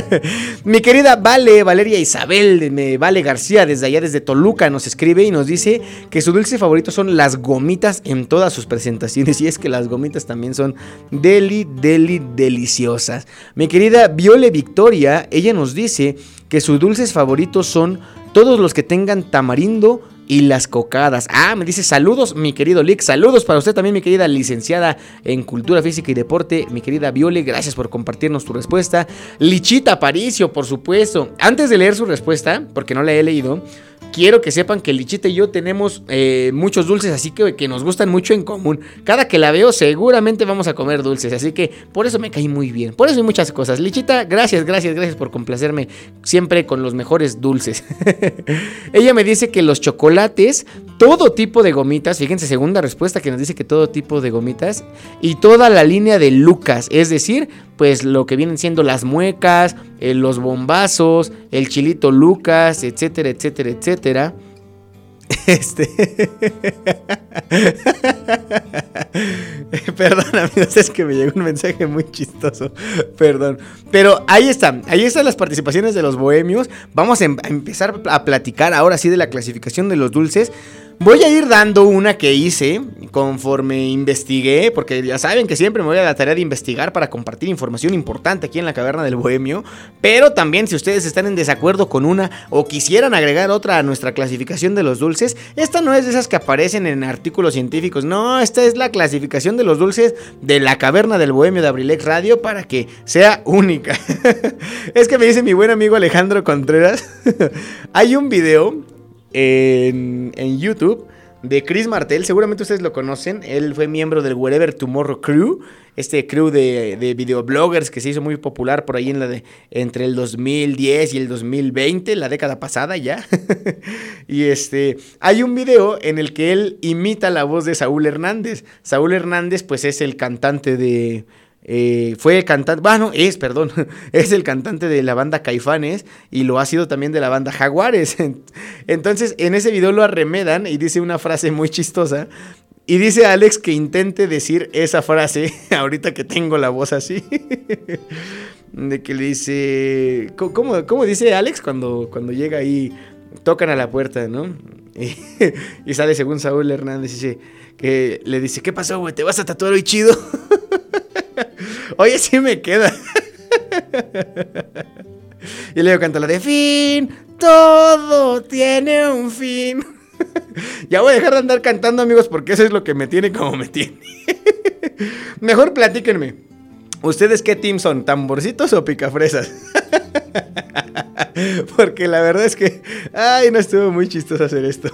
Mi querida Vale, Valeria Isabel, me, Vale García, desde allá, desde Toluca, nos escribe y nos dice que su dulce favorito son las gomitas en todas sus presentaciones. Y es que las gomitas también son deli, deli, deliciosas. Mi querida Viole Victoria, ella nos dice que sus dulces favoritos son todos los que tengan tamarindo, y las cocadas. Ah, me dice saludos, mi querido Lick. Saludos para usted también, mi querida licenciada en Cultura Física y Deporte, mi querida Viole. Gracias por compartirnos tu respuesta. Lichita Paricio, por supuesto. Antes de leer su respuesta, porque no la he leído quiero que sepan que Lichita y yo tenemos eh, muchos dulces, así que, que nos gustan mucho en común. Cada que la veo, seguramente vamos a comer dulces, así que por eso me caí muy bien. Por eso hay muchas cosas. Lichita, gracias, gracias, gracias por complacerme siempre con los mejores dulces. Ella me dice que los chocolates, todo tipo de gomitas, fíjense, segunda respuesta que nos dice que todo tipo de gomitas y toda la línea de Lucas, es decir, pues lo que vienen siendo las muecas, eh, los bombazos, el chilito Lucas, etcétera, etcétera, etcétera. Este. Perdón, amigos, es que me llegó un mensaje muy chistoso. Perdón. Pero ahí están, ahí están las participaciones de los bohemios. Vamos a em-, empezar a platicar ahora sí de la clasificación de los dulces. Voy a ir dando una que hice conforme investigué, porque ya saben que siempre me voy a la tarea de investigar para compartir información importante aquí en la caverna del bohemio. Pero también si ustedes están en desacuerdo con una o quisieran agregar otra a nuestra clasificación de los dulces, esta no es de esas que aparecen en artículos científicos, no, esta es la clasificación de los dulces de la caverna del bohemio de Abrilex Radio para que sea única. es que me dice mi buen amigo Alejandro Contreras, hay un video en, YouTube de Chris Martel. Seguramente ustedes lo conocen. Él fue miembro del Wherever Tomorrow Crew, este crew de, de videobloggers que se hizo muy popular por ahí en la de, entre el 2010 y el 2020, la década pasada ya. y este, hay un video en el que él imita la voz de Saúl Hernández. Saúl Hernández, pues es el cantante de eh, fue cantante, bueno, es, perdón, es el cantante de la banda Caifanes y lo ha sido también de la banda Jaguares. Entonces, en ese video lo arremedan y dice una frase muy chistosa. Y dice Alex que intente decir esa frase ahorita que tengo la voz así. De que le dice. ¿Cómo, dice Alex cuando, cuando llega ahí? Tocan a la puerta, ¿no? Y, sale según Saúl Hernández. Dice que le dice: ¿Qué pasó, güey? ¿Te vas a tatuar hoy chido? Oye, sí me queda. y luego canta la de fin. Todo tiene un fin. ya voy a dejar de andar cantando, amigos, porque eso es lo que me tiene como me tiene. Mejor platíquenme. ¿Ustedes qué team son? ¿Tamborcitos o picafresas? porque la verdad es que. Ay, no estuvo muy chistoso hacer esto.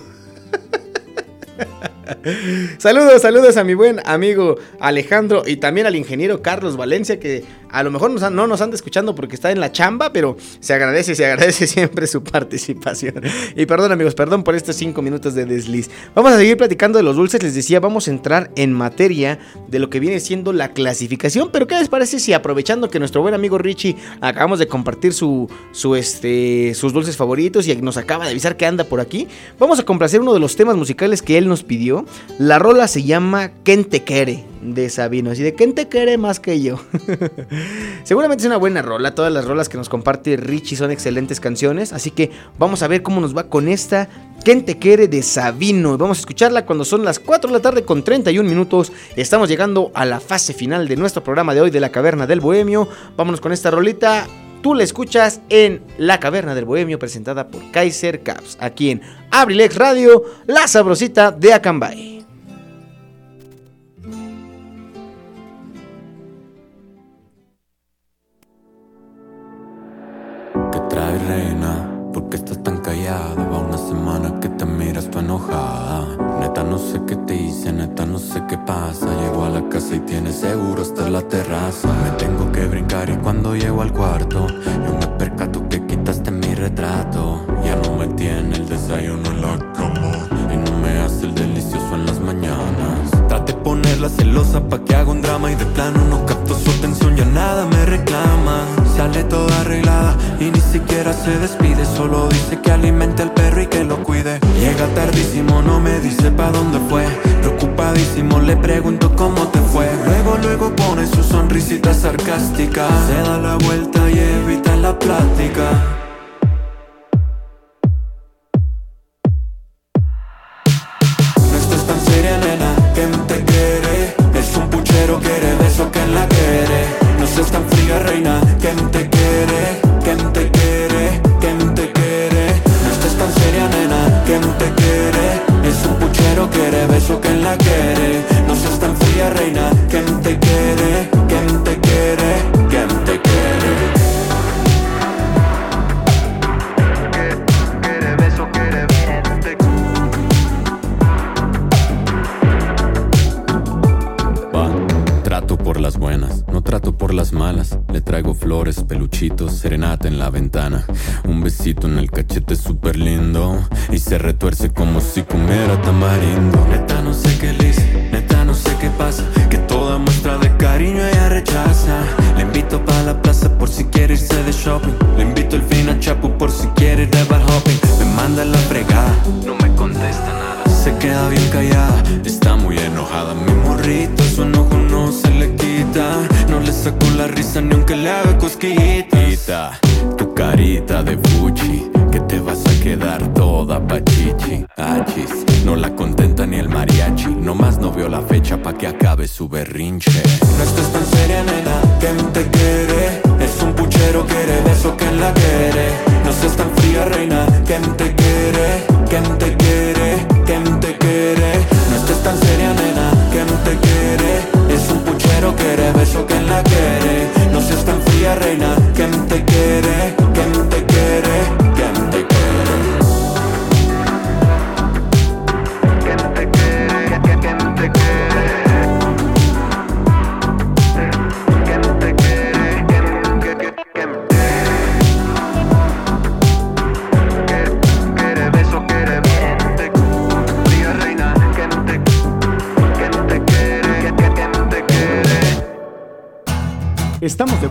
saludos, saludos a mi buen amigo Alejandro y también al ingeniero Carlos Valencia que a lo mejor no nos anda escuchando porque está en la chamba, pero se agradece, se agradece siempre su participación. Y perdón amigos, perdón por estos cinco minutos de desliz. Vamos a seguir platicando de los dulces, les decía, vamos a entrar en materia de lo que viene siendo la clasificación, pero ¿qué les parece si aprovechando que nuestro buen amigo Richie acabamos de compartir su, su este, sus dulces favoritos y nos acaba de avisar que anda por aquí, vamos a complacer uno de los temas musicales que él nos pidió. La rola se llama ¿Quién te quiere? de Sabino. Así de ¿quién te quiere más que yo? Seguramente es una buena rola. Todas las rolas que nos comparte Richie son excelentes canciones. Así que vamos a ver cómo nos va con esta ¿Quién te quiere? de Sabino. Vamos a escucharla cuando son las 4 de la tarde con 31 minutos. Estamos llegando a la fase final de nuestro programa de hoy de la Caverna del Bohemio. Vámonos con esta rolita. Tú la escuchas en La Caverna del Bohemio presentada por Kaiser Caps. Aquí en Abrilex Radio, la sabrosita de Acambay. Porque estás tan callada. Va una semana que te miras tu enojada. Neta, no sé qué te hice, neta, no sé qué pasa. Llego a la casa y tienes seguro hasta la terraza. Me tengo que brincar y cuando llego al cuarto, yo me percato que quitaste mi retrato. Ya no me tiene el desayuno en la cama ponerla celosa pa' que haga un drama y de plano no capto su atención, ya nada me reclama. Sale toda arreglada y ni siquiera se despide Solo dice que alimente al perro y que lo cuide. Llega tardísimo, no me dice pa' dónde fue. Preocupadísimo, le pregunto cómo te fue. Luego, luego pone su sonrisita sarcástica. Se da la vuelta y evita la plática besito en el cachete súper lindo. Y se retuerce como si comiera tamarindo. Neta, no sé qué le hice, neta, no sé qué pasa. Que toda muestra de cariño ella rechaza. Le invito pa' la plaza por si quiere irse de shopping. Le invito el fin a Chapu por si quiere ir de bar hopping. Me manda la fregada, no me contesta nada. Se queda bien callada, está muy enojada. Mi morrito, su enojo no se le quita. No le saco la risa ni aunque le haga cosquillitas. Carita de fuchi, que te vas a quedar toda pachichi. Achis, no la contenta ni el mariachi. Nomás no veo la fecha pa' que acabe su berrinche. No estés tan seria, nena, ¿quién te quiere? Es un puchero, quiere beso, que la quiere? No seas tan fría, reina, ¿quién te quiere? ¿Quién te quiere? ¿Quién te quiere? No estés tan seria, nena, ¿quién te quiere? Es un puchero, quiere beso, que la quiere? No seas tan fría, reina, ¿quién te quiere?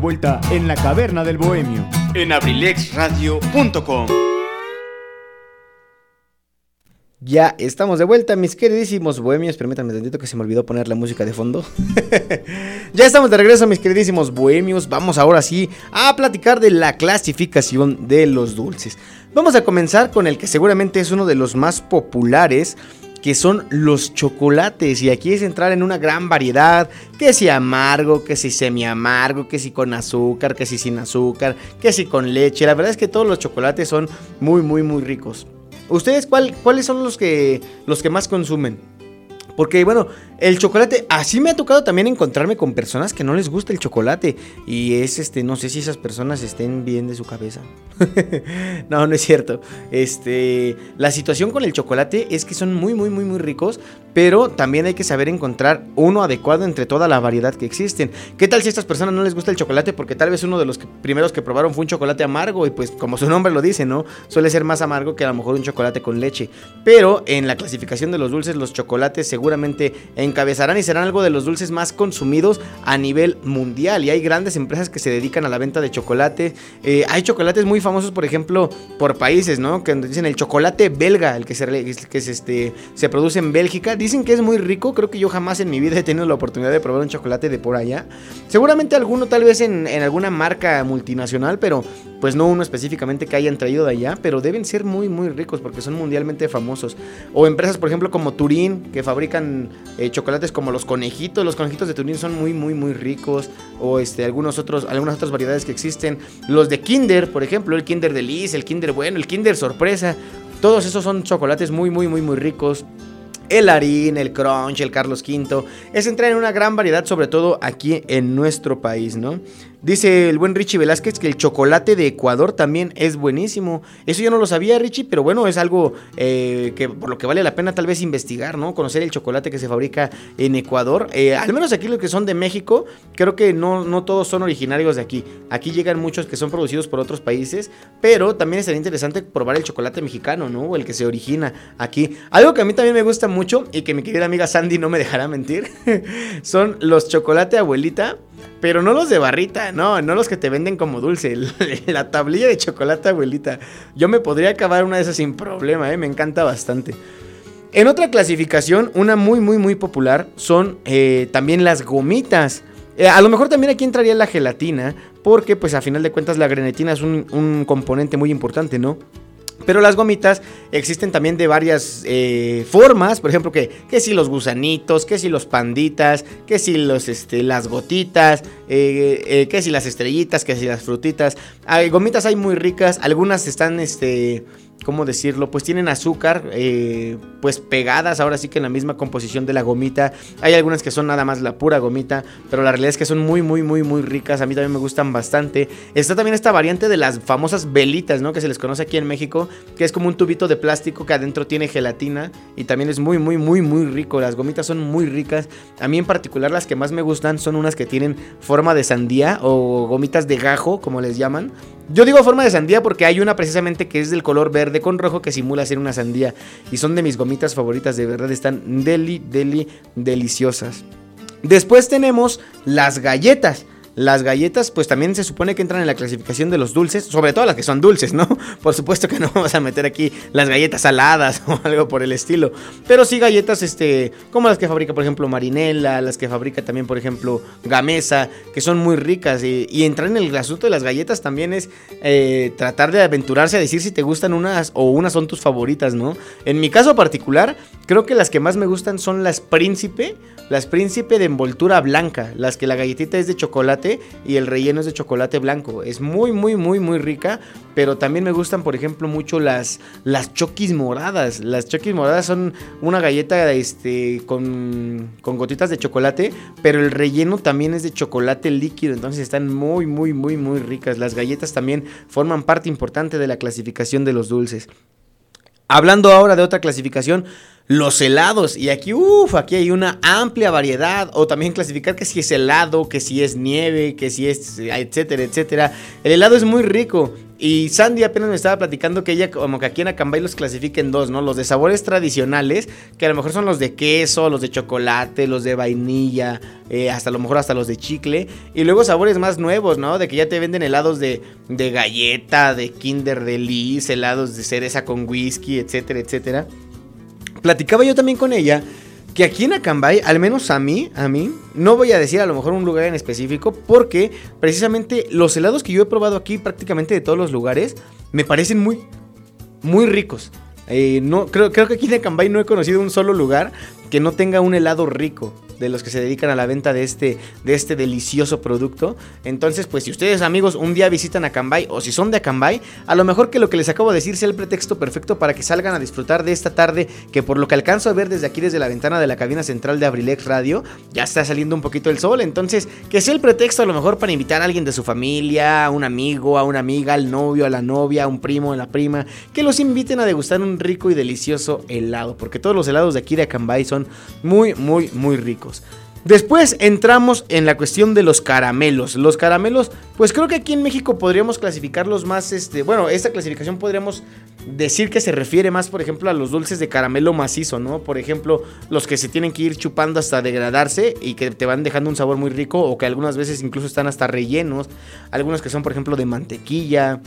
Vuelta en la caverna del bohemio en abrilexradio.com. Ya estamos de vuelta, mis queridísimos bohemios. Permítanme tantito que se me olvidó poner la música de fondo. ya estamos de regreso, mis queridísimos bohemios. Vamos ahora sí a platicar de la clasificación de los dulces. Vamos a comenzar con el que seguramente es uno de los más populares que son los chocolates. Y aquí es entrar en una gran variedad, que si amargo, que si semi amargo, que si con azúcar, que si sin azúcar, que si con leche. La verdad es que todos los chocolates son muy, muy, muy ricos. ¿Ustedes cuál, cuáles son los que, los que más consumen? Porque bueno, el chocolate, así me ha tocado también encontrarme con personas que no les gusta el chocolate. Y es este, no sé si esas personas estén bien de su cabeza. no, no es cierto. Este, la situación con el chocolate es que son muy, muy, muy, muy ricos. Pero también hay que saber encontrar uno adecuado entre toda la variedad que existen. ¿Qué tal si a estas personas no les gusta el chocolate? Porque tal vez uno de los primeros que probaron fue un chocolate amargo. Y pues, como su nombre lo dice, ¿no? Suele ser más amargo que a lo mejor un chocolate con leche. Pero en la clasificación de los dulces, los chocolates seguramente encabezarán y serán algo de los dulces más consumidos a nivel mundial. Y hay grandes empresas que se dedican a la venta de chocolate. Eh, hay chocolates muy famosos, por ejemplo, por países, ¿no? Que dicen el chocolate belga, el que se, que se, este, se produce en Bélgica. Dicen que es muy rico. Creo que yo jamás en mi vida he tenido la oportunidad de probar un chocolate de por allá. Seguramente alguno, tal vez en, en alguna marca multinacional, pero pues no uno específicamente que hayan traído de allá, pero deben ser muy, muy ricos porque son mundialmente famosos. O empresas, por ejemplo, como Turín, que eh, chocolates como los conejitos. Los conejitos de Turín son muy, muy, muy ricos. O este, algunos otros, algunas otras variedades que existen. Los de Kinder, por ejemplo, el Kinder Delice, el Kinder Bueno, el Kinder Sorpresa. Todos esos son chocolates muy, muy, muy, muy ricos el Harín, el Crunch, el Carlos V. Es entrar en una gran variedad, sobre todo aquí en nuestro país, ¿no? Dice el buen Richie Velázquez que el chocolate de Ecuador también es buenísimo. Eso yo no lo sabía, Richie, pero bueno, es algo eh, que por lo que vale la pena tal vez investigar, ¿no? Conocer el chocolate que se fabrica en Ecuador. Eh, al menos aquí los que son de México, creo que no, no todos son originarios de aquí. Aquí llegan muchos que son producidos por otros países, pero también sería interesante probar el chocolate mexicano, ¿no? O el que se origina aquí. Algo que a mí también me gusta mucho y que mi querida amiga Sandy no me dejará mentir, son los chocolate abuelita pero no los de barrita, no, no los que te venden como dulce. La tablilla de chocolate, abuelita. Yo me podría acabar una de esas sin problema, ¿eh? me encanta bastante. En otra clasificación, una muy, muy, muy popular, son eh, también las gomitas. Eh, a lo mejor también aquí entraría la gelatina, porque pues a final de cuentas la grenetina es un, un componente muy importante, ¿no? Pero las gomitas existen también de varias eh, formas, por ejemplo, que, que, si los gusanitos, que si los panditas, que si los, este, las gotitas, eh, eh, que si las estrellitas, que si las frutitas. Hay, gomitas hay muy ricas, algunas están, este, ¿cómo decirlo? Pues tienen azúcar, eh, pues pegadas ahora sí que en la misma composición de la gomita. Hay algunas que son nada más la pura gomita, pero la realidad es que son muy, muy, muy, muy ricas. A mí también me gustan bastante. Está también esta variante de las famosas velitas, ¿no? Que se les conoce aquí en México, que es como un tubito de plástico que adentro tiene gelatina y también es muy, muy, muy, muy rico. Las gomitas son muy ricas. A mí en particular las que más me gustan son unas que tienen forma de sandía o gomitas de gajo, como les llaman. Yo digo forma de sandía porque hay una precisamente que es del color verde con rojo que simula ser una sandía. Y son de mis gomitas favoritas, de verdad están deli, deli, deliciosas. Después tenemos las galletas. Las galletas, pues también se supone que entran en la clasificación de los dulces, sobre todo las que son dulces, ¿no? Por supuesto que no vamos a meter aquí las galletas saladas o algo por el estilo. Pero sí galletas, este, como las que fabrica, por ejemplo, Marinela, las que fabrica también, por ejemplo, Gamesa, que son muy ricas. Y, entrar en el asunto de las galletas también es eh, tratar de aventurarse a decir si te gustan unas o unas son tus favoritas, ¿no? En mi caso particular, creo que las que más me gustan son las Príncipe, las Príncipe de envoltura blanca, las que la galletita es de chocolate y el relleno es de chocolate blanco. Es muy, muy, muy, muy rica. Pero también me gustan, por ejemplo, mucho las, las choquis moradas. Las choquis moradas son una galleta este, con, con gotitas de chocolate. Pero el relleno también es de chocolate líquido. Entonces están muy, muy, muy, muy ricas. Las galletas también forman parte importante de la clasificación de los dulces. Hablando ahora de otra clasificación, los helados. Y aquí, uff, aquí hay una amplia variedad. O también clasificar que si es helado, que si es nieve, que si es, etcétera, etcétera. El helado es muy rico. Y Sandy apenas me estaba platicando que ella como que aquí en Acambay los clasifica en dos, ¿no? Los de sabores tradicionales, que a lo mejor son los de queso, los de chocolate, los de vainilla, eh, hasta a lo mejor hasta los de chicle. Y luego sabores más nuevos, ¿no? De que ya te venden helados de, galleta, de Kinder de helados de cereza con whisky, etcétera, etcétera. Platicaba yo también con ella que aquí en Acambay, al menos a mí, a mí, no voy a decir a lo mejor un lugar en específico, porque precisamente los helados que yo he probado aquí prácticamente de todos los lugares me parecen muy, muy ricos. Eh, no, creo, creo que aquí en Acambay no he conocido un solo lugar que no tenga un helado rico de los que se dedican a la venta de este, de este delicioso producto. Entonces, pues si ustedes amigos un día visitan a Cambay o si son de Acambay, a lo mejor que lo que les acabo de decir sea el pretexto perfecto para que salgan a disfrutar de esta tarde que por lo que alcanzo a ver desde aquí, desde la ventana de la cabina central de Abrilex Radio, ya está saliendo un poquito el sol. Entonces, que sea el pretexto a lo mejor para invitar a alguien de su familia, a un amigo, a una amiga, al novio, a la novia, a un primo, a la prima, que los inviten a degustar un rico y delicioso helado, porque todos los helados de aquí de Acambay son muy, muy, muy ricos. Después entramos en la cuestión de los caramelos. Los caramelos, pues creo que aquí en México podríamos clasificarlos más, este, bueno, esta clasificación podríamos decir que se refiere más, por ejemplo, a los dulces de caramelo macizo, ¿no? Por ejemplo, los que se tienen que ir chupando hasta degradarse y que te van dejando un sabor muy rico o que algunas veces incluso están hasta rellenos. Algunos que son, por ejemplo, de mantequilla.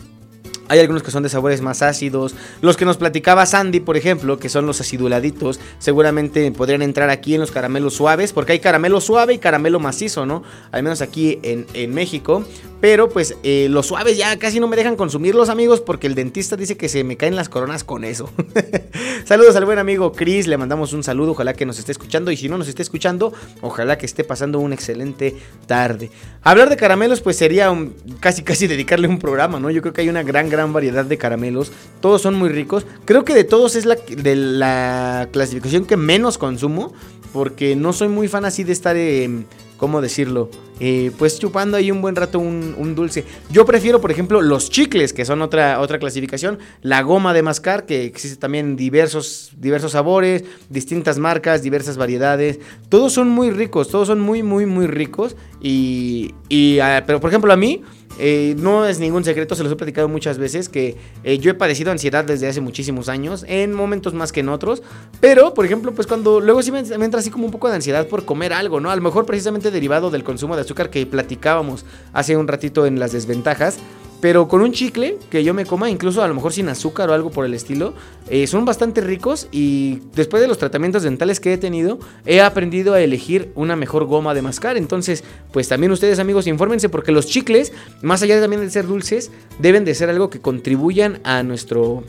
Hay algunos que son de sabores más ácidos. Los que nos platicaba Sandy, por ejemplo, que son los aciduladitos, seguramente podrían entrar aquí en los caramelos suaves, porque hay caramelo suave y caramelo macizo, ¿no? Al menos aquí en, en México. Pero pues eh, los suaves ya casi no me dejan consumirlos amigos porque el dentista dice que se me caen las coronas con eso. Saludos al buen amigo Chris, le mandamos un saludo, ojalá que nos esté escuchando y si no nos esté escuchando, ojalá que esté pasando una excelente tarde. Hablar de caramelos pues sería casi casi dedicarle un programa, ¿no? Yo creo que hay una gran gran variedad de caramelos, todos son muy ricos. Creo que de todos es la, de la clasificación que menos consumo porque no soy muy fan así de estar... en ¿cómo decirlo? Eh, pues chupando ahí un buen rato un, dulce. Yo prefiero, por ejemplo, los chicles, que son otra, otra clasificación. La goma de mascar, que existe también diversos, diversos sabores, distintas marcas, diversas variedades. Todos son muy ricos, todos son muy, muy, muy ricos. Y, y ah, pero por ejemplo, a mí eh, no es ningún secreto, se los he platicado muchas veces, que eh, yo he padecido ansiedad desde hace muchísimos años, en momentos más que en otros, pero, por ejemplo, pues cuando luego sí me, me, entra así como un poco de ansiedad por comer algo, ¿no? A lo mejor precisamente derivado del consumo de azúcar que platicábamos hace un ratito en las desventajas, pero con un chicle que yo me coma, incluso a lo mejor sin azúcar o algo por el estilo, eh, son bastante ricos y después de los tratamientos dentales que he tenido, he aprendido a elegir una mejor goma de mascar. Entonces, pues también ustedes amigos, infórmense porque los chicles, más allá de también de ser dulces, deben de ser algo que contribuyan a nuestro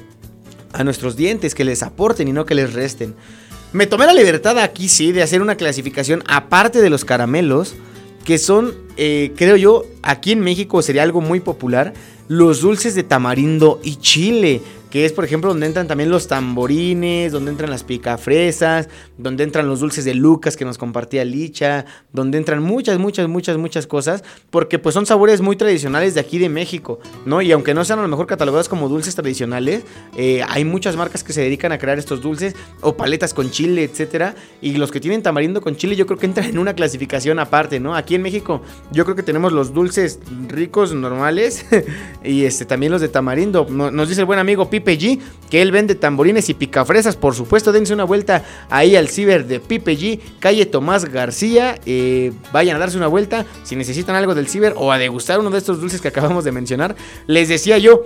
a nuestros dientes, que les aporten y no que les resten. Me tomé la libertad aquí sí de hacer una clasificación aparte de los caramelos que son, eh, creo yo, aquí en México sería algo muy popular, los dulces de tamarindo y chile que es por ejemplo donde entran también los tamborines, donde entran las picafresas, donde entran los dulces de Lucas que nos compartía Licha, donde entran muchas, muchas, muchas, muchas cosas, porque pues son sabores muy tradicionales de aquí de México, ¿no? Y aunque no sean a lo mejor catalogados como dulces tradicionales, eh, hay muchas marcas que se dedican a crear estos dulces o paletas con chile, etcétera, y los que tienen tamarindo con chile yo creo que entran en una clasificación aparte, ¿no? Aquí en México yo creo que tenemos los dulces ricos normales y este también los de tamarindo. Nos dice el buen amigo Que él vende tamborines y picafresas. Por supuesto, dense una vuelta ahí al ciber de Pipe G, calle Tomás García. Eh, vayan a darse una vuelta si necesitan algo del ciber o a degustar uno de estos dulces que acabamos de mencionar. Les decía yo,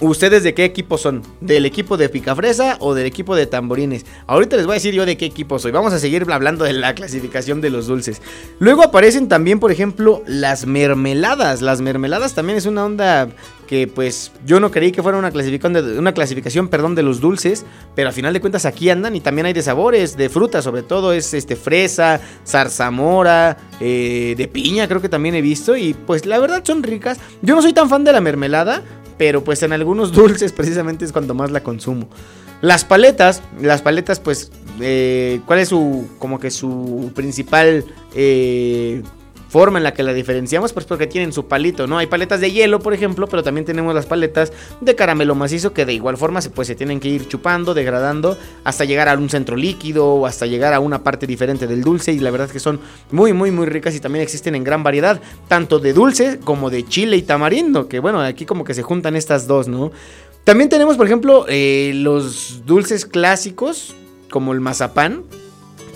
¿Ustedes de qué equipo son? ¿Del equipo de picafresa o del equipo de tamborines? Ahorita les voy a decir yo de qué equipo soy. Vamos a seguir hablando de la clasificación de los dulces. Luego aparecen también, por ejemplo, las mermeladas. Las mermeladas también es una onda que pues yo no creí que fuera una clasificación, de, una clasificación perdón, de los dulces, pero al final de cuentas aquí andan y también hay de sabores, de frutas sobre todo, es este fresa, zarzamora, eh, de piña creo que también he visto y pues la verdad son ricas. Yo no soy tan fan de la mermelada, pero pues en algunos dulces precisamente es cuando más la consumo. Las paletas, las paletas pues, eh, ¿cuál es su, como que su principal, eh, forma en la que la diferenciamos, pues porque tienen su palito, ¿no? Hay paletas de hielo, por ejemplo, pero también tenemos las paletas de caramelo macizo que de igual forma se, pues, se tienen que ir chupando, degradando, hasta llegar a un centro líquido o hasta llegar a una parte diferente del dulce. Y la verdad es que son muy, muy, muy ricas y también existen en gran variedad, tanto de dulce como de chile y tamarindo, que bueno, aquí como que se juntan estas dos, ¿no? También tenemos, por ejemplo, eh, los dulces clásicos, como el mazapán,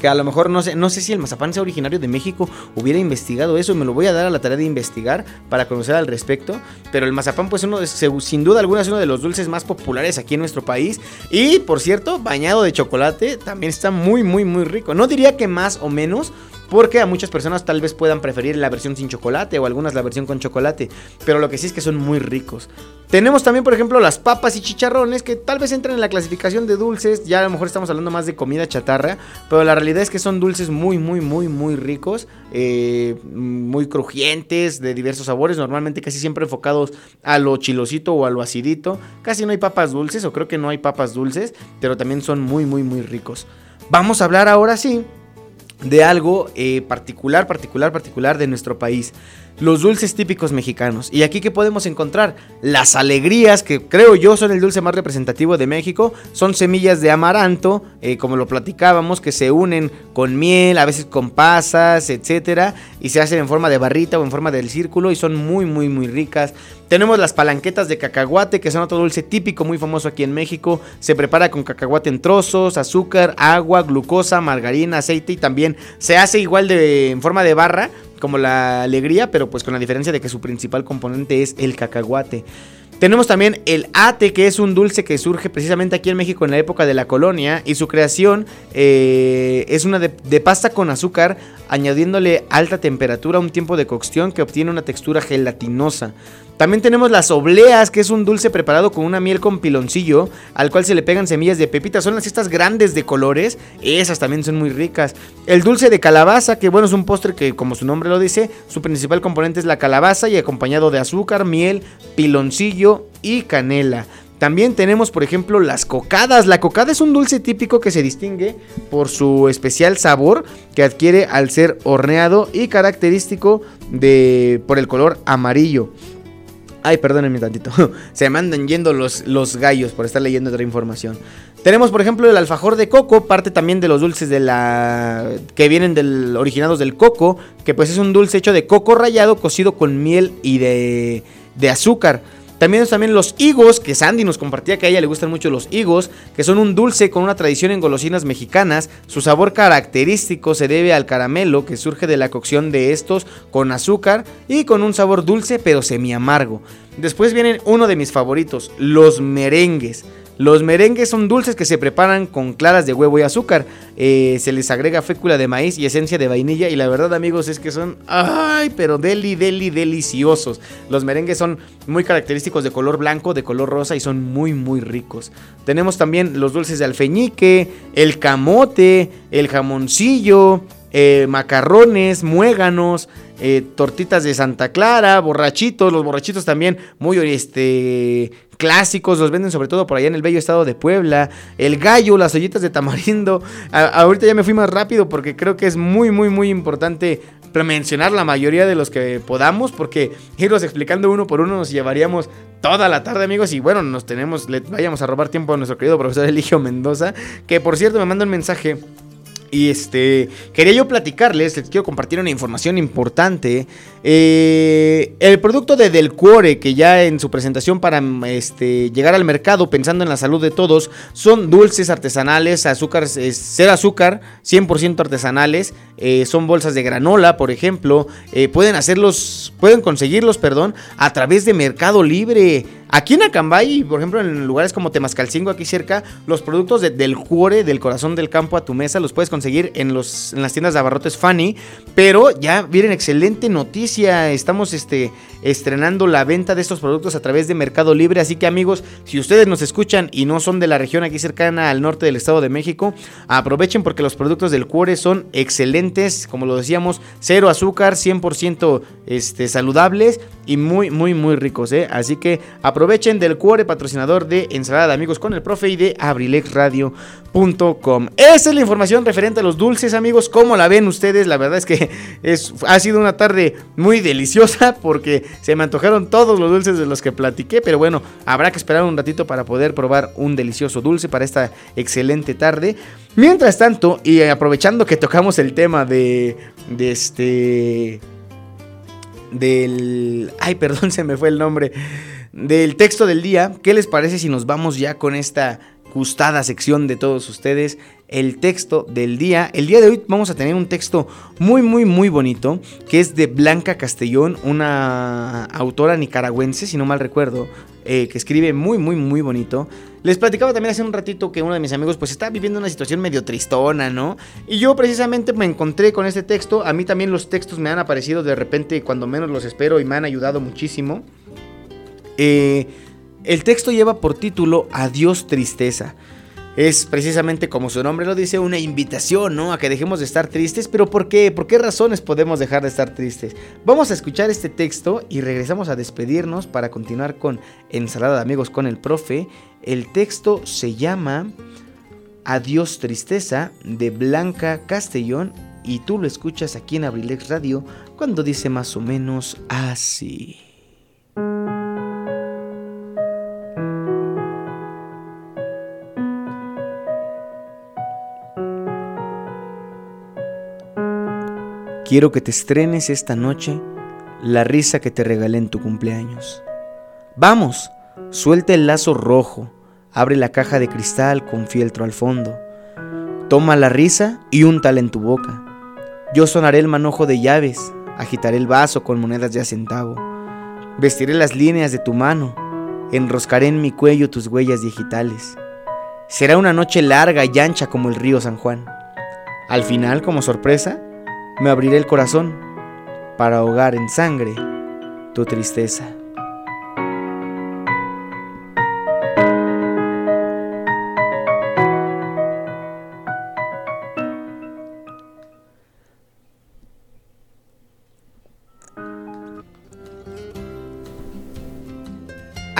que a lo mejor no sé, no sé si el mazapán sea originario de México, hubiera investigado eso, me lo voy a dar a la tarea de investigar para conocer al respecto, pero el mazapán pues uno sin duda alguna es uno de los dulces más populares aquí en nuestro país y por cierto, bañado de chocolate también está muy muy muy rico. No diría que más o menos, porque a muchas personas tal vez puedan preferir la versión sin chocolate o algunas la versión con chocolate. Pero lo que sí es que son muy ricos. Tenemos también, por ejemplo, las papas y chicharrones que tal vez entran en la clasificación de dulces. Ya a lo mejor estamos hablando más de comida chatarra. Pero la realidad es que son dulces muy, muy, muy, muy ricos. Eh, muy crujientes, de diversos sabores. Normalmente casi siempre enfocados a lo chilosito o a lo acidito. Casi no hay papas dulces o creo que no hay papas dulces. Pero también son muy, muy, muy ricos. Vamos a hablar ahora sí de algo eh, particular, particular, particular de nuestro país. Los dulces típicos mexicanos. Y aquí que podemos encontrar las alegrías, que creo yo son el dulce más representativo de México. Son semillas de amaranto, eh, como lo platicábamos, que se unen con miel, a veces con pasas, etcétera, y se hacen en forma de barrita o en forma del círculo y son muy, muy, muy ricas. Tenemos las palanquetas de cacahuate, que son otro dulce típico muy famoso aquí en México. Se prepara con cacahuate en trozos, azúcar, agua, glucosa, margarina, aceite y también se hace igual de en forma de barra como la alegría, pero pues con la diferencia de que su principal componente es el cacahuate. Tenemos también el ate, que es un dulce que surge precisamente aquí en México en la época de la colonia. Y su creación eh, es una de, de, pasta con azúcar, añadiéndole alta temperatura, un tiempo de cocción que obtiene una textura gelatinosa. También tenemos las obleas, que es un dulce preparado con una miel con piloncillo, al cual se le pegan semillas de pepita. Son las estas grandes de colores, esas también son muy ricas. El dulce de calabaza, que bueno, es un postre que como su nombre lo dice, su principal componente es la calabaza y acompañado de azúcar, miel, piloncillo y canela. También tenemos, por ejemplo, las cocadas. La cocada es un dulce típico que se distingue por su especial sabor que adquiere al ser horneado y característico de por el color amarillo. Ay, perdónenme tantito. Se me andan yendo los, los gallos por estar leyendo otra información. Tenemos, por ejemplo, el alfajor de coco, parte también de los dulces de la que vienen del originados del coco, que pues es un dulce hecho de coco rallado cocido con miel y de, de azúcar. También, también los higos, que Sandy nos compartía que a ella le gustan mucho los higos, que son un dulce con una tradición en golosinas mexicanas. Su sabor característico se debe al caramelo que surge de la cocción de estos con azúcar y con un sabor dulce pero semi amargo. Después vienen uno de mis favoritos, los merengues. Los merengues son dulces que se preparan con claras de huevo y azúcar. Eh, se les agrega fécula de maíz y esencia de vainilla. Y la verdad, amigos, es que son. ¡Ay! Pero deli, deli, deliciosos. Los merengues son muy característicos de color blanco, de color rosa y son muy, muy ricos. Tenemos también los dulces de alfeñique, el camote, el jamoncillo, eh, macarrones, muéganos. Eh, tortitas de Santa Clara, borrachitos, los borrachitos también muy este, clásicos, los venden sobre todo por allá en el bello estado de Puebla, el gallo, las ollitas de tamarindo, ahorita ya me fui más rápido porque creo que es muy muy muy importante mencionar la mayoría de los que podamos porque irlos explicando uno por uno nos llevaríamos toda la tarde amigos. Y bueno, nos tenemos, le vayamos a robar tiempo a nuestro querido profesor Eligio Mendoza, que por cierto me manda un mensaje y este, quería yo platicarles, les quiero compartir una información importante. Eh, el producto de Del Cuore, que ya en su presentación para este, llegar al mercado pensando en la salud de todos, son dulces artesanales, azúcar, cero azúcar, 100% artesanales. Eh, son bolsas de granola, por ejemplo. Eh, pueden hacerlos, pueden conseguirlos, perdón, a través de Mercado Libre. Aquí en Acambay, por ejemplo, en lugares como Temascalcingo, aquí cerca, los productos del cuore, del corazón del campo a tu mesa, los puedes conseguir en, los, en las tiendas de abarrotes Fanny. Pero ya vienen excelente noticia. Estamos este, estrenando la venta de estos productos a través de Mercado Libre. Así que, amigos, si ustedes nos escuchan y no son de la región aquí cercana al norte del Estado de México, aprovechen porque los productos del cuore son excelentes. Como lo decíamos, cero azúcar, 100% este, saludables y muy, muy, muy ricos. ¿eh? Así que aprovechen aprovechen del cuore patrocinador de Ensalada Amigos con el Profe y de abrilexradio.com. Esa es la información referente a los dulces, amigos. ¿Cómo la ven ustedes? La verdad es que es, ha sido una tarde muy deliciosa porque se me antojaron todos los dulces de los que platiqué, pero bueno, habrá que esperar un ratito para poder probar un delicioso dulce para esta excelente tarde. Mientras tanto, y aprovechando que tocamos el tema de, de este del... Ay, perdón, se me fue el nombre. Del texto del día. ¿Qué les parece si nos vamos ya con esta gustada sección de todos ustedes? El texto del día. El día de hoy vamos a tener un texto muy, muy, muy bonito. Que es de Blanca Castellón, una autora nicaragüense, si no mal recuerdo. Eh, que escribe muy, muy, muy bonito. Les platicaba también hace un ratito que uno de mis amigos pues está viviendo una situación medio tristona, ¿no? Y yo precisamente me encontré con este texto. A mí también los textos me han aparecido de repente cuando menos los espero y me han ayudado muchísimo. Eh, el texto lleva por título Adiós tristeza es precisamente como su nombre lo dice, una invitación, ¿no? A que dejemos de estar tristes, pero ¿por qué? ¿Por qué razones podemos dejar de estar tristes? Vamos a escuchar este texto y regresamos a despedirnos para continuar con Ensalada de Amigos con el Profe. El texto se llama Adiós Tristeza de Blanca Castellón y tú lo escuchas aquí en Abrilex Radio cuando dice más o menos así. Quiero que te estrenes esta noche la risa que te regalé en tu cumpleaños. Vamos, suelta el lazo rojo, abre la caja de cristal con fieltro al fondo. Toma la risa y úntala en tu boca. Yo sonaré el manojo de llaves, agitaré el vaso con monedas de a centavo. Vestiré las líneas de tu mano, enroscaré en mi cuello tus huellas digitales. Será una noche larga y ancha como el río San Juan. Al final, como sorpresa, me abriré el corazón para ahogar en sangre tu tristeza.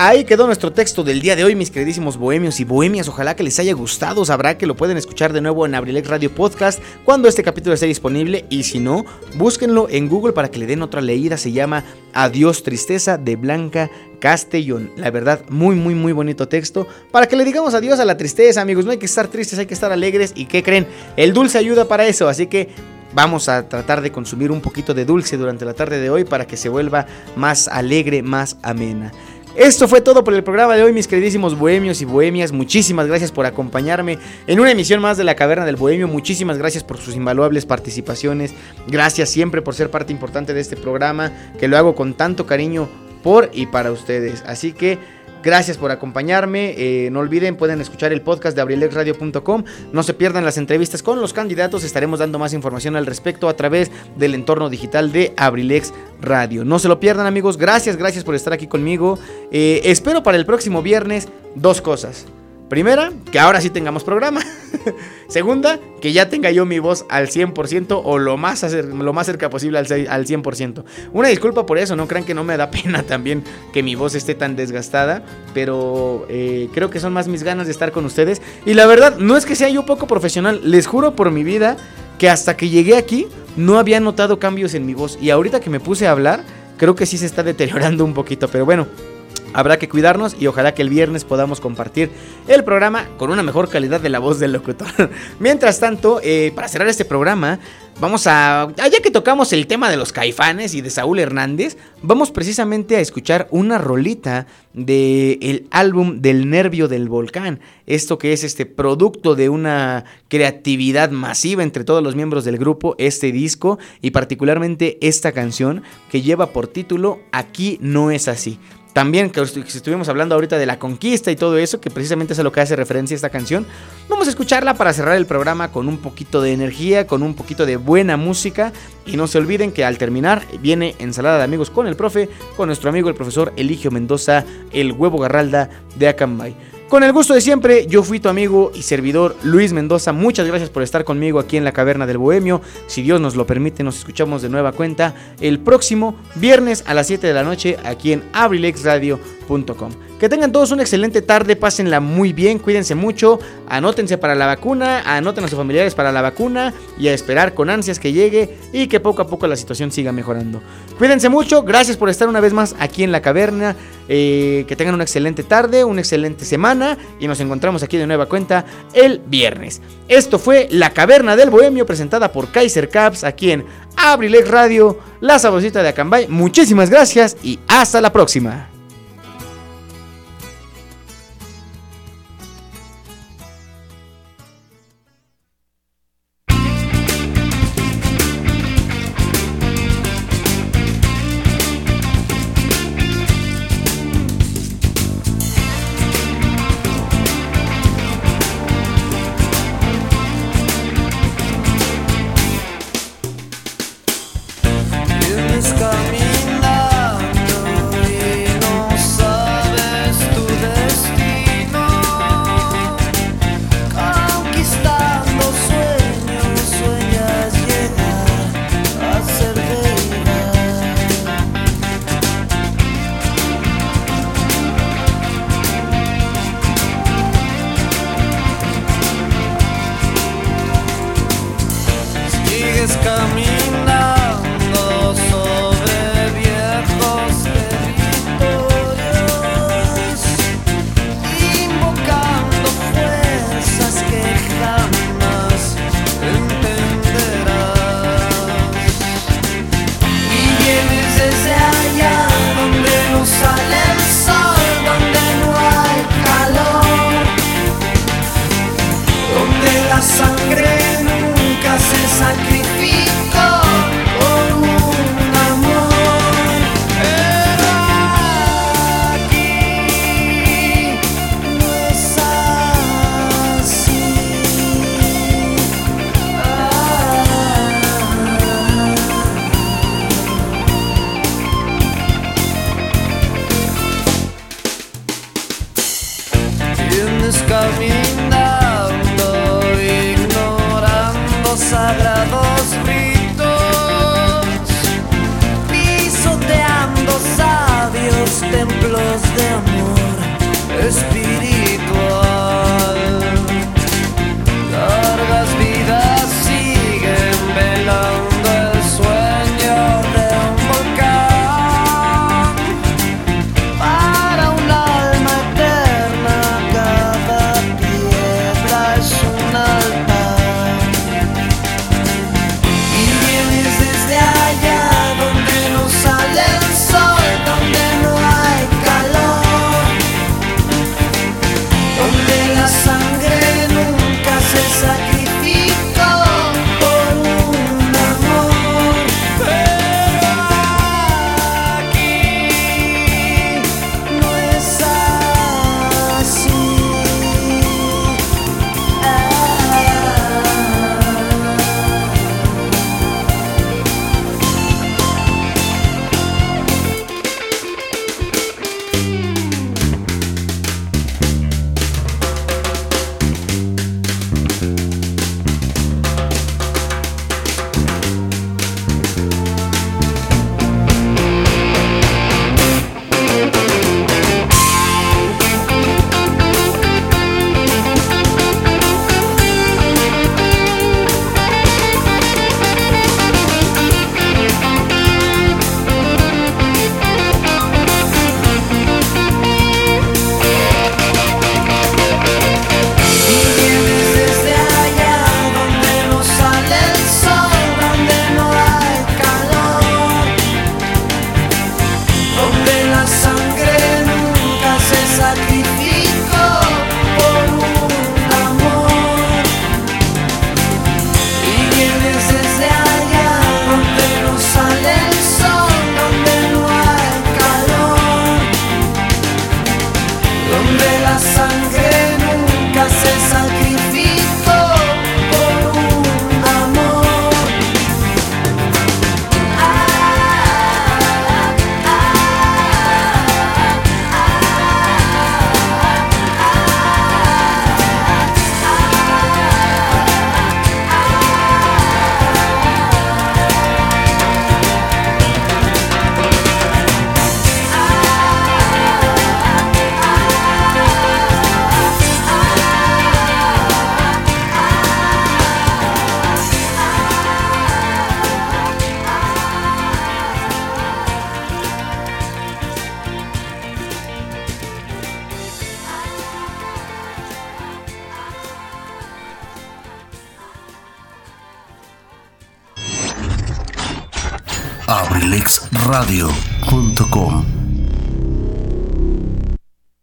Ahí quedó nuestro texto del día de hoy, mis queridísimos bohemios y bohemias. Ojalá que les haya gustado. Sabrá que lo pueden escuchar de nuevo en Abrilex Radio Podcast cuando este capítulo esté disponible. Y si no, búsquenlo en Google para que le den otra leída. Se llama Adiós Tristeza de Blanca Castellón. La verdad, muy, muy, muy bonito texto. Para que le digamos adiós a la tristeza, amigos. No hay que estar tristes, hay que estar alegres. ¿Y qué creen? El dulce ayuda para eso. Así que Vamos a tratar de consumir un poquito de dulce durante la tarde de hoy para que se vuelva más alegre, más amena. Esto fue todo por el programa de hoy, mis queridísimos bohemios y bohemias. Muchísimas gracias por acompañarme en una emisión más de la Caverna del Bohemio. Muchísimas gracias por sus invaluables participaciones. Gracias siempre por ser parte importante de este programa, que lo hago con tanto cariño por y para ustedes. Así que Gracias por acompañarme. Eh, no olviden, pueden escuchar el podcast de abrilexradio.com. No se pierdan las entrevistas con los candidatos. Estaremos dando más información al respecto a través del entorno digital de Abrilex Radio. No se lo pierdan, amigos. Gracias, gracias por estar aquí conmigo. Eh, espero para el próximo viernes dos cosas. Primera, que ahora sí tengamos programa. Segunda, que ya tenga yo mi voz al 100% o lo más, lo más cerca posible al, al 100%. Una disculpa por eso, no crean que no me da pena también que mi voz esté tan desgastada, pero eh, creo que son más mis ganas de estar con ustedes. Y la verdad, no es que sea yo poco profesional, les juro por mi vida que hasta que llegué aquí no había notado cambios en mi voz. Y ahorita que me puse a hablar, creo que sí se está deteriorando un poquito, pero bueno. Habrá que cuidarnos y ojalá que el viernes podamos compartir el programa con una mejor calidad de la voz del locutor. Mientras tanto, eh, para cerrar este programa, vamos a... Ya que tocamos el tema de los caifanes y de Saúl Hernández, vamos precisamente a escuchar una rolita del el álbum del nervio del volcán. Esto que es este producto de una creatividad masiva entre todos los miembros del grupo, este disco y particularmente esta canción que lleva por título Aquí no es así. También que estuvimos hablando ahorita de la conquista y todo eso, que precisamente es a lo que hace referencia esta canción. Vamos a escucharla para cerrar el programa con un poquito de energía, con un poquito de buena música. Y no se olviden que al terminar viene ensalada de amigos con el profe, con nuestro amigo el profesor Eligio Mendoza, el huevo garralda de Acambay. Con el gusto de siempre, yo fui tu amigo y servidor Luis Mendoza. Muchas gracias por estar conmigo aquí en la Caverna del Bohemio. Si Dios nos lo permite, nos escuchamos de nueva cuenta el próximo viernes a las 7 de la noche aquí en abrilexradio.com. Que tengan todos una excelente tarde, pásenla muy bien, cuídense mucho, anótense para la vacuna, anoten a sus familiares para la vacuna y a esperar con ansias que llegue y que poco a poco la situación siga mejorando. Cuídense mucho, gracias por estar una vez más aquí en la caverna, eh, que tengan una excelente tarde, una excelente semana y nos encontramos aquí de nueva cuenta el viernes. Esto fue La Caverna del Bohemio presentada por Kaiser Caps aquí en Abrilex Radio, la saborcita de Acambay. Muchísimas gracias y hasta la próxima.